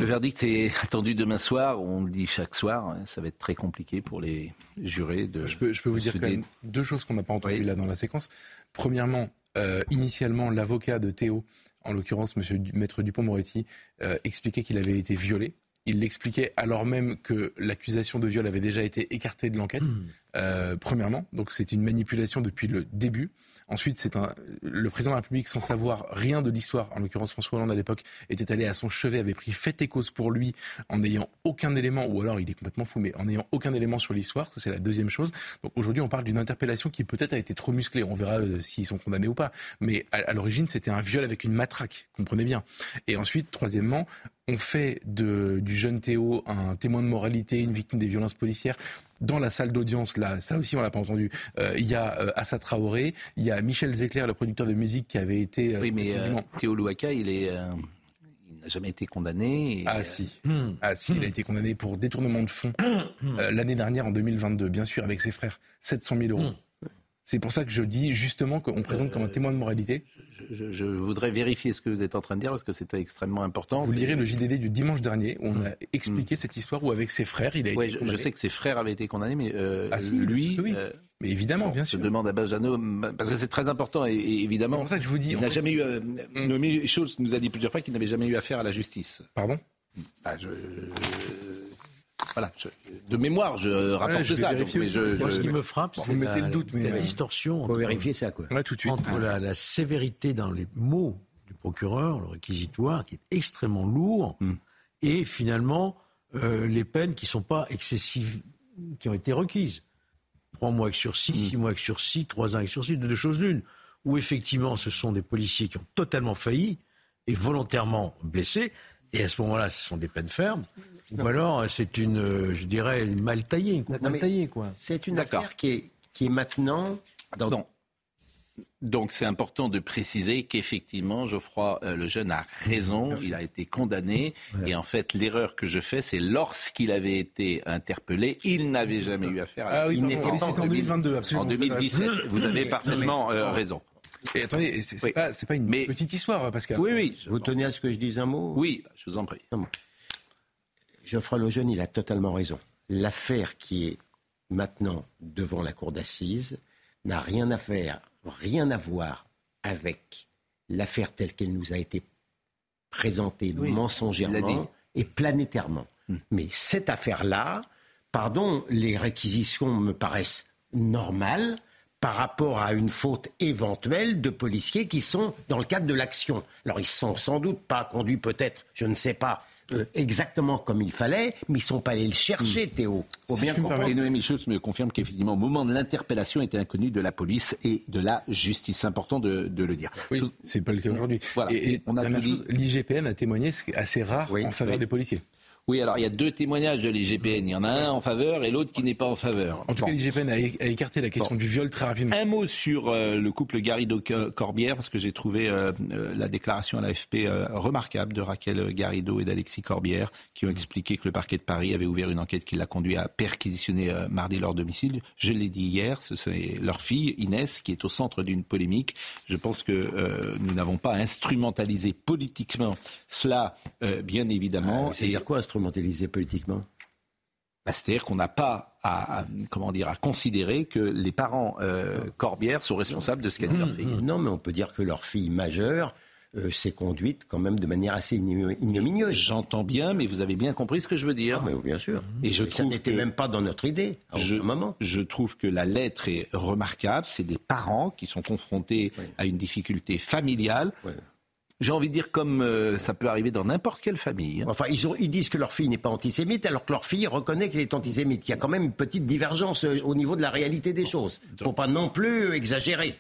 [SPEAKER 1] Le verdict est attendu demain soir. On le dit chaque soir. Ça va être très compliqué pour les jurés de.
[SPEAKER 6] Je peux, je peux vous dire quand même deux choses qu'on n'a pas entendues là dans la séquence. Premièrement, euh, initialement, l'avocat de Théo, en l'occurrence Monsieur Maître Dupont-Moretti, euh, expliquait qu'il avait été violé. Il l'expliquait alors même que l'accusation de viol avait déjà été écartée de l'enquête. Mmh. Euh, premièrement, donc c'est une manipulation depuis le début. Ensuite, c'est le président de la République, sans savoir rien de l'histoire, en l'occurrence François Hollande à l'époque, était allé à son chevet, avait pris fait et cause pour lui, en n'ayant aucun élément, ou alors il est complètement fou, mais en n'ayant aucun élément sur l'histoire. Ça, c'est la deuxième chose. Donc aujourd'hui, on parle d'une interpellation qui peut-être a été trop musclée. On verra euh, s'ils sont condamnés ou pas. Mais à, l'origine, c'était un viol avec une matraque, comprenez bien. Et ensuite, troisièmement, on fait du jeune Théo un témoin de moralité, une victime des violences policières dans la salle d'audience, là, ça aussi on l'a pas entendu, euh, il y a euh, Assa Traoré, il y a Michel Zecler, le producteur de musique qui avait été...
[SPEAKER 1] Euh, oui, mais Théo Louaka, il est... il n'a jamais été condamné.
[SPEAKER 6] ah si, hmm. ah si, il a été condamné pour détournement de fonds hmm. l'année dernière en 2022, bien sûr, avec ses frères, 700 000 euros. Hmm. C'est pour ça que je dis justement qu'on présente comme un témoin de moralité
[SPEAKER 1] je, voudrais vérifier ce que vous êtes en train de dire parce que c'était extrêmement important.
[SPEAKER 6] Vous lirez le JDD du dimanche dernier où on a mmh. expliqué cette histoire où avec ses frères il a été
[SPEAKER 1] je, je, sais que ses frères avaient été condamnés, mais euh, ah, lui,
[SPEAKER 6] oui. Euh, mais évidemment, bien sûr.
[SPEAKER 1] Je demande à Benjano, parce que c'est très important, et, évidemment. C'est
[SPEAKER 6] pour ça que je vous dis.
[SPEAKER 1] Il n'a jamais eu. Euh, mmh. Nommé Schultz nous a dit plusieurs fois qu'il n'avait jamais eu affaire à la justice.
[SPEAKER 6] Pardon?
[SPEAKER 1] Bah, je, voilà, de mémoire, je rapporte ça.
[SPEAKER 5] mais je, ce qui me frappe, c'est la, le doute, mais la distorsion.
[SPEAKER 7] Faut vérifier ça, quoi.
[SPEAKER 5] tout de suite. Entre la, sévérité dans les mots du procureur, le réquisitoire, qui est extrêmement lourd, hmm. et finalement euh, les peines qui ne sont pas excessives, qui ont été requises. Trois mois avec sursis, hmm. six mois avec sursis, trois ans avec sursis, de deux choses l'une. Où effectivement, ce sont des policiers qui ont totalement failli et volontairement blessés, et à ce moment-là, ce sont des peines fermes. Ou alors, c'est une, euh, je dirais, mal taillée. Mal taillée, quoi.
[SPEAKER 7] C'est une affaire qui est, qui est maintenant dans...
[SPEAKER 1] Donc c'est important de préciser qu'effectivement Geoffroy euh, le jeune a raison, il a été condamné et en fait l'erreur que je fais c'est lorsqu'il avait été interpellé, il n'avait jamais eu affaire à
[SPEAKER 6] ah oui, il en 2022 absolument.
[SPEAKER 1] En 2017, vous avez parfaitement euh, raison.
[SPEAKER 6] Et attendez, c'est pas, pas, une petite histoire, Pascal.
[SPEAKER 1] Oui, oui.
[SPEAKER 7] Vous tenez à ce que je dise un mot?
[SPEAKER 1] Oui, je vous en prie.
[SPEAKER 7] Geoffroy Lejeune, il a totalement raison. L'affaire qui est maintenant devant la cour d'assises n'a rien à faire, rien à voir avec l'affaire telle qu'elle nous a été présentée mensongèrement et planétairement. Hmm. Mais cette affaire-là, pardon, les réquisitions me paraissent normales par rapport à une faute éventuelle de policiers qui sont dans le cadre de l'action. Alors ils sont sans doute pas conduits peut-être, je ne sais pas, euh, exactement comme il fallait, mais ils sont pas allés le chercher, hmm. Théo.
[SPEAKER 1] Faut bien comprendre. Et Noémie Schultz me confirme qu'effectivement, au moment de l'interpellation, était inconnu de la police et de la justice. C'est important de, le dire.
[SPEAKER 6] Oui, c'est pas le cas aujourd'hui. Et, on a l'IGPN a témoigné, ce assez rare, en faveur des policiers.
[SPEAKER 1] Oui, alors il y a deux témoignages de l'IGPN. Il y en a un en faveur et l'autre qui n'est pas en faveur.
[SPEAKER 6] En tout cas, l'IGPN a, écarté la question du viol très rapidement.
[SPEAKER 1] Un mot sur euh, le couple Garrido-Corbière, parce que j'ai trouvé euh, euh, la déclaration à l'AFP remarquable de Raquel Garrido et d'Alexis Corbière, qui ont expliqué que le parquet de Paris avait ouvert une enquête qui l'a conduit à perquisitionner mardi leur domicile. Je l'ai dit hier, c'est leur fille, Inès, qui est au centre d'une polémique. Je pense que nous n'avons pas instrumentalisé politiquement cela, bien évidemment.
[SPEAKER 7] Ah, C'est-à-dire quoi instrumentalisé politiquement?
[SPEAKER 1] Bah, C'est-à-dire qu'on n'a pas à, comment dire, à considérer que les parents euh, Corbière sont responsables de ce qu'a dit leur fille.
[SPEAKER 7] Non, mais on peut dire que leur fille majeure euh, s'est conduite quand même de manière assez ignominieuse.
[SPEAKER 1] J'entends bien, mais vous avez bien compris ce que je veux dire.
[SPEAKER 7] Ah, mais bien sûr.
[SPEAKER 1] Et je
[SPEAKER 7] ça n'était même pas dans notre idée à
[SPEAKER 1] je,
[SPEAKER 7] moment.
[SPEAKER 1] Je trouve que la lettre est remarquable. C'est des parents qui sont confrontés à une difficulté familiale. J'ai envie de dire comme euh, ça peut arriver dans n'importe quelle famille. Hein.
[SPEAKER 7] Enfin, ils, ont, ils, disent que leur fille n'est pas antisémite, alors que leur fille reconnaît qu'elle est antisémite. Il y a quand même une petite divergence euh, au niveau de la réalité des choses. Il ne faut pas non plus exagérer.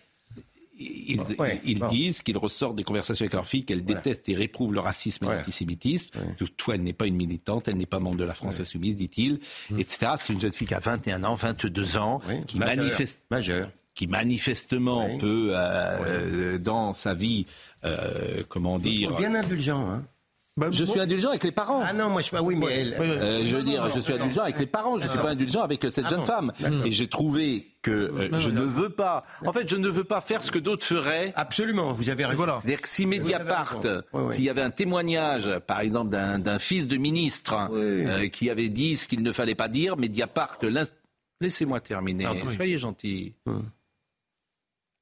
[SPEAKER 1] Ils, ouais, ils bon. disent qu'ils ressortent des conversations avec leur fille, qu'elle voilà. déteste et réprouve le racisme et ouais. l'antisémitisme. Ouais. Toutefois, elle n'est pas une militante, elle n'est pas membre de la France Insoumise, dit-il, mmh. etc. C'est une jeune fille qui a 21 ans, 22 ans, qui
[SPEAKER 7] Majeur.
[SPEAKER 1] manifeste.
[SPEAKER 7] Majeur
[SPEAKER 1] qui manifestement oui. peut, euh, oui. dans sa vie, euh, comment dire...
[SPEAKER 7] Bien indulgent, hein
[SPEAKER 1] bah, je suis indulgent avec les parents.
[SPEAKER 7] Ah non, moi je pas. Oui, mais elle...
[SPEAKER 1] euh, je veux dire, je suis indulgent avec les parents. Je ne suis pas indulgent avec cette
[SPEAKER 7] ah
[SPEAKER 1] jeune femme. Et j'ai trouvé que euh, je ne veux pas. En fait, je ne veux pas faire ce que d'autres feraient.
[SPEAKER 7] Absolument. Vous avez raison.
[SPEAKER 1] Voilà. C'est-à-dire que si Mediapart, s'il y avait un témoignage, par exemple, d'un fils de ministre euh, qui avait dit ce qu'il ne fallait pas dire, Mediapart, laissez-moi terminer. Ah, Soyez gentil. Hum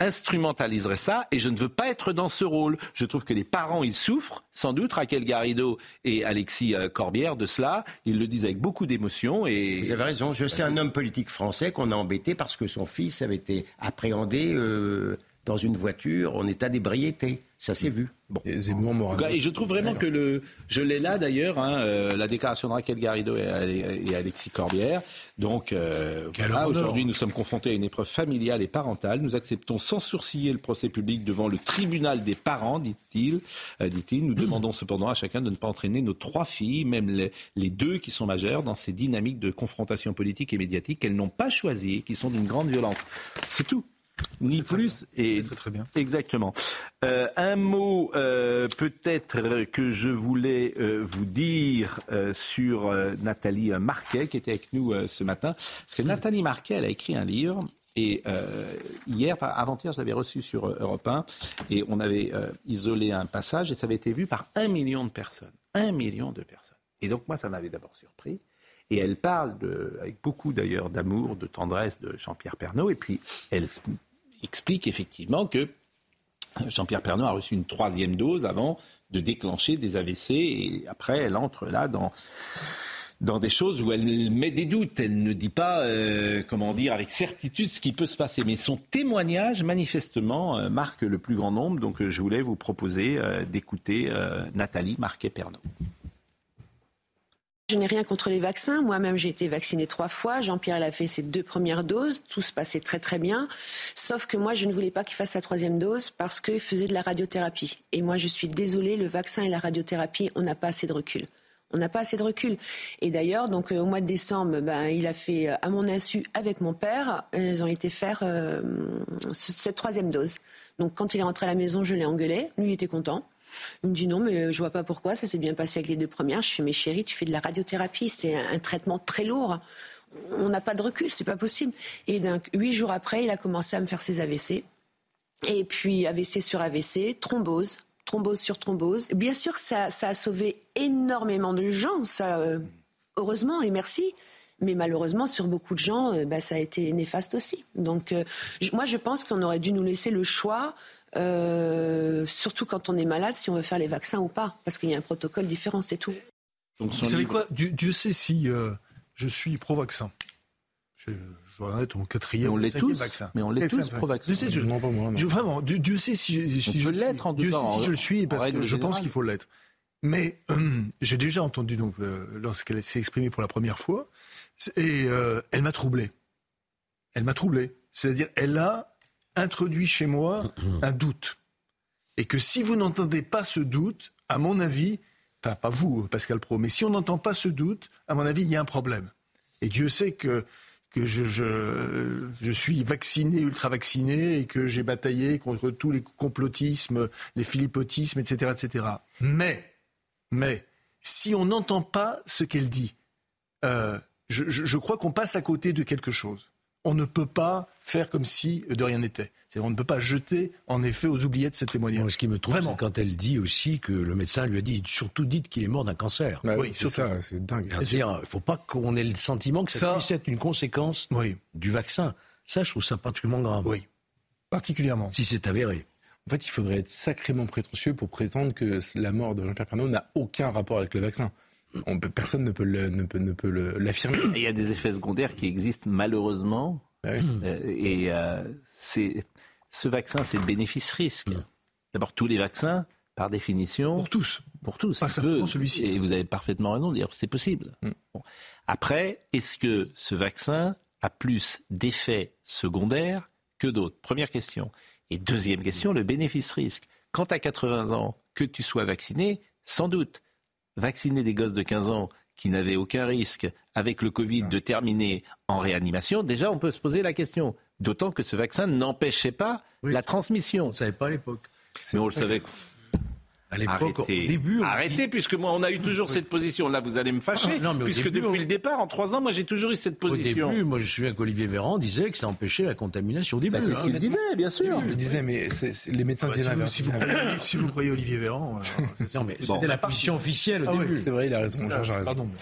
[SPEAKER 1] instrumentaliserait ça et je ne veux pas être dans ce rôle. Je trouve que les parents, ils souffrent, sans doute, Raquel Garrido et Alexis Corbière de cela. Ils le disent avec beaucoup d'émotion.
[SPEAKER 7] Vous avez raison. Je sais un homme politique français qu'on a embêté parce que son fils avait été appréhendé euh, dans une voiture en état d'ébriété. Ça s'est vu.
[SPEAKER 6] Bon. Et Zemmour moral.
[SPEAKER 1] Et je trouve vraiment que le, je l'ai là d'ailleurs, hein, euh, la déclaration de Raquel Garrido et, et Alexis Corbière. Donc euh, voilà, aujourd'hui nous sommes confrontés à une épreuve familiale et parentale. Nous acceptons sans sourciller le procès public devant le tribunal des parents, dit-il. Euh, dit-il. Nous mmh. demandons cependant à chacun de ne pas entraîner nos trois filles, même les, les deux qui sont majeures, dans ces dynamiques de confrontation politique et médiatique qu'elles n'ont pas choisies, qui sont d'une grande violence. C'est tout ni plus et
[SPEAKER 4] très, très bien.
[SPEAKER 1] exactement. Euh, un mot euh, peut-être que je voulais euh, vous dire sur Nathalie Marquet qui était avec nous ce matin, parce que Nathalie Marquet elle a écrit un livre. Et hier, avant-hier, je l'avais reçu sur Europe 1 et on avait isolé un passage et ça avait été vu par un million de personnes. Un million de personnes. Et donc moi, ça m'avait d'abord surpris. Et elle parle, de, avec beaucoup d'ailleurs d'amour, de tendresse de Jean-Pierre Pernaud. Et puis elle explique effectivement que Jean-Pierre Pernaud a reçu une troisième dose avant de déclencher des AVC. Et après, elle entre là dans des choses où elle met des doutes. Elle ne dit pas, euh, comment dire, avec certitude ce qui peut se passer. Mais son témoignage, manifestement, euh, marque le plus grand nombre. Donc, euh, je voulais vous proposer euh, d'écouter Nathalie Marquet-Pernaud.
[SPEAKER 19] Je n'ai rien contre les vaccins. Moi-même, j'ai été vaccinée trois fois. Jean-Pierre, a fait ses deux premières doses. Tout se passait très, très bien. Sauf que moi, je ne voulais pas qu'il fasse sa troisième dose parce qu'il faisait de la radiothérapie. Et moi, je suis désolée, le vaccin et la radiothérapie, on n'a pas assez de recul. On n'a pas assez de recul. Et d'ailleurs, donc euh, au mois de décembre, ben, il a fait euh, à mon insu avec mon père. Ils ont été faire euh, cette troisième dose. Donc quand il est rentré à la maison, je l'ai engueulé. Lui, il était content. Il me dit non, mais je vois pas pourquoi. Ça s'est bien passé avec les deux premières. Je fais mais chérie, tu fais de la radiothérapie, c'est un, traitement très lourd. On n'a pas de recul, c'est pas possible. Et donc huit jours après, il a commencé à me faire ses AVC. Et puis AVC sur AVC, thrombose, thrombose sur thrombose. Bien sûr, ça, a sauvé énormément de gens. Ça, euh, heureusement et merci. Mais malheureusement, sur beaucoup de gens, euh, bah, ça a été néfaste aussi. Donc, euh, moi, je pense qu'on aurait dû nous laisser le choix euh, surtout quand on est malade, si on veut faire les vaccins ou pas, parce qu'il y a un protocole différent, c'est tout.
[SPEAKER 4] Donc, Vous savez quoi? Dieu, Dieu, sait si euh, je suis pro-vaccin. Je, je dois être mon quatrième
[SPEAKER 1] on
[SPEAKER 4] ou
[SPEAKER 1] tous,
[SPEAKER 4] vaccin.
[SPEAKER 1] Mais on l'est tous pro-vaccin.
[SPEAKER 4] Je, je,
[SPEAKER 6] non, pas moi, non.
[SPEAKER 4] je, vraiment, Dieu, Dieu, sait si, si, si je
[SPEAKER 1] l'être en
[SPEAKER 4] Dieu
[SPEAKER 1] sait
[SPEAKER 4] si je le suis, parce que je
[SPEAKER 1] générale.
[SPEAKER 4] pense qu'il faut l'être. Mais euh, j'ai déjà entendu, donc, euh, lorsqu'elle s'est exprimée pour la première fois, et euh, elle m'a troublé. Elle m'a troublé. C'est-à-dire, elle a introduit chez moi un doute. Et que si vous n'entendez pas ce doute, à mon avis, enfin pas vous, Pascal Pro, mais si on n'entend pas ce doute, à mon avis, il y a un problème. Et Dieu sait que, que je, je, suis vacciné, ultra vacciné, et que j'ai bataillé contre tous les complotismes, les philippotismes, etc. etc. Mais, mais, si on n'entend pas ce qu'elle dit, euh, je, je crois qu'on passe à côté de quelque chose on ne peut pas faire comme si de rien n'était. On ne peut pas jeter, en effet, aux oubliettes cette témoignage.
[SPEAKER 5] Bon, ce qui me trouve, c'est quand elle dit aussi que le médecin lui a dit, surtout dites qu'il est mort d'un cancer.
[SPEAKER 6] Bah, oui, c'est ça, c'est dingue.
[SPEAKER 5] Il ne faut pas qu'on ait le sentiment que ça, ça puisse être une conséquence
[SPEAKER 4] oui.
[SPEAKER 5] du vaccin. Ça, je trouve ça particulièrement grave.
[SPEAKER 4] Oui, particulièrement.
[SPEAKER 5] Si c'est avéré.
[SPEAKER 6] En fait, il faudrait être sacrément prétentieux pour prétendre que la mort de Jean-Pierre Pernaut n'a aucun rapport avec le vaccin. On peut- personne ne peut le- ne peut, ne peut le- l'affirmer.
[SPEAKER 1] Il y a des effets secondaires qui existent malheureusement.
[SPEAKER 6] Ah oui.
[SPEAKER 1] Euh, et euh, c'est ce vaccin, c'est le bénéfice-risque. D'abord, tous les vaccins, par définition. Pour
[SPEAKER 4] tous.
[SPEAKER 1] Pour tous.
[SPEAKER 4] Pas simplement
[SPEAKER 1] peut.
[SPEAKER 4] celui-ci.
[SPEAKER 1] Et vous avez parfaitement raison de dire c'est possible. Bon. Après, est-ce que ce vaccin a plus d'effets secondaires que d'autres? Première question. Et deuxième question, le bénéfice-risque. Quand tu as 80 ans, que tu sois vacciné, sans doute. Vacciner des gosses de 15 ans qui n'avaient aucun risque avec le Covid de terminer en réanimation, déjà on peut se poser la question. D'autant que ce vaccin n'empêchait pas la transmission. On ne
[SPEAKER 5] savait pas à l'époque.
[SPEAKER 1] Mais on le savait.
[SPEAKER 5] À l'époque,
[SPEAKER 1] Arrêtez,
[SPEAKER 5] au début, on
[SPEAKER 1] Arrêtez puisque moi on a eu toujours cette position. Là, vous allez me fâcher.
[SPEAKER 5] Ah, non, mais au
[SPEAKER 1] puisque
[SPEAKER 5] début,
[SPEAKER 1] depuis
[SPEAKER 5] on-
[SPEAKER 1] le départ, en trois ans, moi j'ai toujours eu cette
[SPEAKER 5] Au
[SPEAKER 1] position.
[SPEAKER 5] début, moi je me souviens qu'Olivier Véran disait que ça empêchait la contamination au début.
[SPEAKER 1] c'est ce qu'il
[SPEAKER 5] hein.
[SPEAKER 1] disait, bien sûr.
[SPEAKER 6] Il le disait, mais les médecins
[SPEAKER 4] Ah bah,
[SPEAKER 6] disaient
[SPEAKER 4] si, vous, si, vous croyez, si vous croyez Olivier Véran. euh,
[SPEAKER 5] Non, mais
[SPEAKER 4] Bon.
[SPEAKER 5] c'était la position officielle au
[SPEAKER 4] Ah oui.
[SPEAKER 5] début.
[SPEAKER 6] C'est vrai, il a raison.
[SPEAKER 4] Ah. Pardon.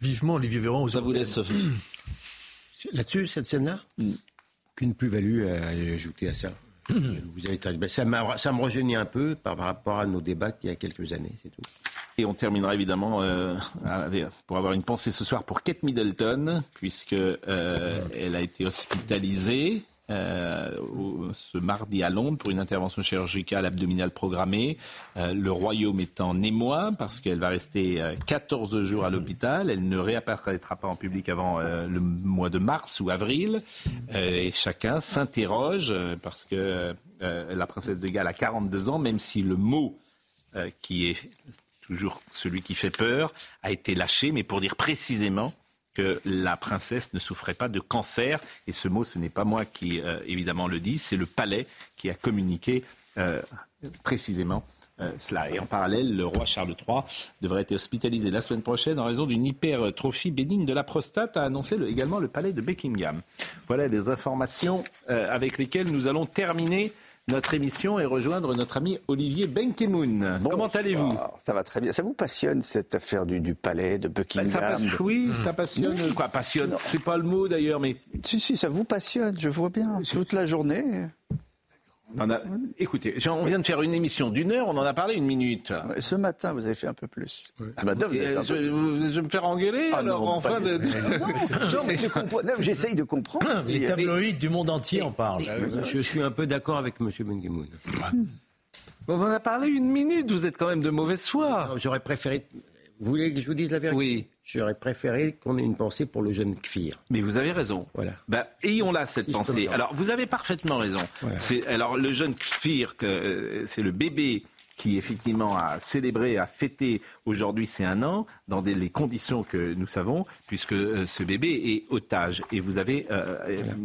[SPEAKER 4] Vivement Olivier Véran aux
[SPEAKER 1] Ça vous laisse, Sophie
[SPEAKER 7] Là-dessus, cette scène-là? Qu'une plus-value à ajouter à ça. Vous avez très- ça, ça me rejeunit un peu par rapport à nos débats d'il y a quelques années, c'est tout.
[SPEAKER 1] Et on terminera évidemment euh, pour avoir une pensée ce soir pour Kate Middleton, puisque euh, elle a été hospitalisée euh, ce mardi à Londres pour une intervention chirurgicale abdominale programmée. Euh, le royaume est en émoi parce qu'elle va rester euh, 14 jours à l'hôpital. Elle ne réapparaîtra pas en public avant euh, le mois de mars ou avril. Euh, et chacun s'interroge euh, parce que euh, la princesse de Galles a 42 ans, même si le mot euh, qui est toujours celui qui fait peur, a été lâché, mais pour dire précisément que la princesse ne souffrait pas de cancer. Et ce mot, ce n'est pas moi qui, euh, évidemment, le dis, c'est le palais qui a communiqué euh, précisément euh, cela. Et en parallèle, le roi Charles III devrait être hospitalisé la semaine prochaine en raison d'une hypertrophie bénigne de la prostate, a annoncé le- également le palais de Buckingham. Voilà les informations avec lesquelles nous allons terminer notre émission et rejoindre notre ami Olivier Benkemoun. Comment allez-vous?
[SPEAKER 20] Ça va très bien. Ça vous passionne cette affaire du, du palais de
[SPEAKER 1] Ben,
[SPEAKER 20] Buckingham
[SPEAKER 1] ça passe- Oui, ça passionne.
[SPEAKER 20] Oui.
[SPEAKER 1] Quoi, passionne? C'est pas le mot d'ailleurs, mais.
[SPEAKER 20] Si, si, ça vous passionne, je vois bien. Toute la journée.
[SPEAKER 1] On a- Écoutez, on vient de faire une émission d'une heure, on en a parlé une minute.
[SPEAKER 20] Ouais, Ce matin, vous avez fait un peu plus.
[SPEAKER 1] Ah,
[SPEAKER 20] Madame, vous
[SPEAKER 1] je, vais me faire engueuler
[SPEAKER 20] Ah
[SPEAKER 1] alors
[SPEAKER 20] non,
[SPEAKER 1] en
[SPEAKER 20] pas
[SPEAKER 1] fin
[SPEAKER 20] du
[SPEAKER 1] de.
[SPEAKER 20] Non, mais J'essaye de comprendre.
[SPEAKER 5] Les tabloïds du monde entier en parlent.
[SPEAKER 7] Je suis un peu d'accord avec M. Bengemoun.
[SPEAKER 1] On en a parlé une minute, vous êtes quand même de mauvaise foi.
[SPEAKER 7] J'aurais préféré. Vous voulez que je vous dise la vérité
[SPEAKER 1] Oui.
[SPEAKER 7] J'aurais préféré qu'on ait une pensée pour le jeune Kfir.
[SPEAKER 1] Mais vous avez raison.
[SPEAKER 7] Voilà.
[SPEAKER 1] Ben, ayons là cette
[SPEAKER 7] Si
[SPEAKER 1] pensée. Alors, vous avez parfaitement raison.
[SPEAKER 7] Voilà.
[SPEAKER 1] Alors, le jeune Kfir, euh, c'est le bébé qui effectivement a célébré, a fêté aujourd'hui c'est un an, dans des, les conditions que nous savons, puisque euh, ce bébé est otage. Et vous avez euh,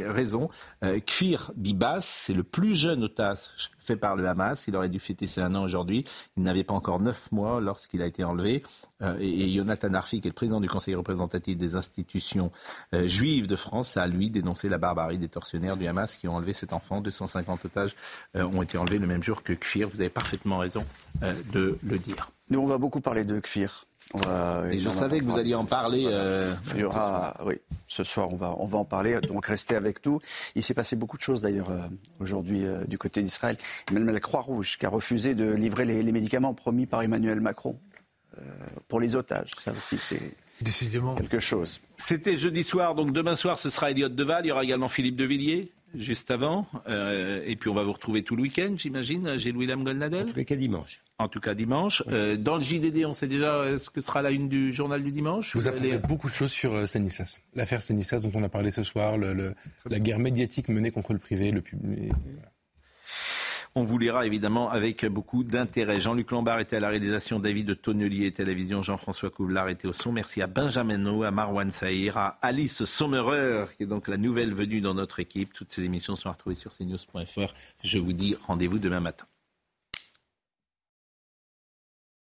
[SPEAKER 1] raison. Euh, Kfir Bibas, c'est le plus jeune otage fait par le Hamas. Il aurait dû fêter ses un an aujourd'hui. Il n'avait pas encore neuf mois lorsqu'il a été enlevé. Euh, et, et Jonathan Arfi, qui est le président du Conseil représentatif des institutions euh, juives de France, a lui dénoncé la barbarie des tortionnaires du Hamas qui ont enlevé cet enfant. 250 otages euh, ont été enlevés le même jour que Kfir. Vous avez parfaitement raison de le dire.
[SPEAKER 20] Nous, on va beaucoup parler de Kfir. On va-
[SPEAKER 1] Et je
[SPEAKER 20] on va
[SPEAKER 1] savais que vous alliez en parler. euh,
[SPEAKER 20] Il y aura, oui, ce soir, on va, on va en parler, donc restez avec nous. Il s'est passé beaucoup de choses d'ailleurs euh, aujourd'hui euh, du côté d'Israël. Même la Croix-Rouge qui a refusé de livrer les, les médicaments promis par Emmanuel Macron euh, pour les otages. Ça aussi, c'est
[SPEAKER 4] Décidément.
[SPEAKER 20] quelque chose.
[SPEAKER 1] C'était jeudi soir, donc demain soir, ce sera Elliot Deval. Il y aura également Philippe Devilliers, juste avant. Euh, et puis on va vous retrouver tout le week-end, j'imagine, Gilles William Golnadel.
[SPEAKER 7] tous les cas dimanche.
[SPEAKER 1] En tout cas dimanche. Euh, dans le JDD, on sait déjà euh, ce que sera la une du journal du dimanche
[SPEAKER 6] Vous
[SPEAKER 1] allez-
[SPEAKER 6] apprenez beaucoup de choses sur Stanislas. L'affaire Stanislas dont on a parlé ce soir, le- le- la guerre médiatique menée contre le privé, le public.
[SPEAKER 1] On vous lira évidemment avec beaucoup d'intérêt. Jean-Luc Lombard était à la réalisation, David de Tonnelier était à la vision, Jean-François Couvlar était au son. Merci à Benjamin No, à Marwan Saïr, à Alice Sommerer, qui est donc la nouvelle venue dans notre équipe. Toutes ces émissions sont retrouvées sur cnews.fr. Je vous dis rendez-vous demain matin.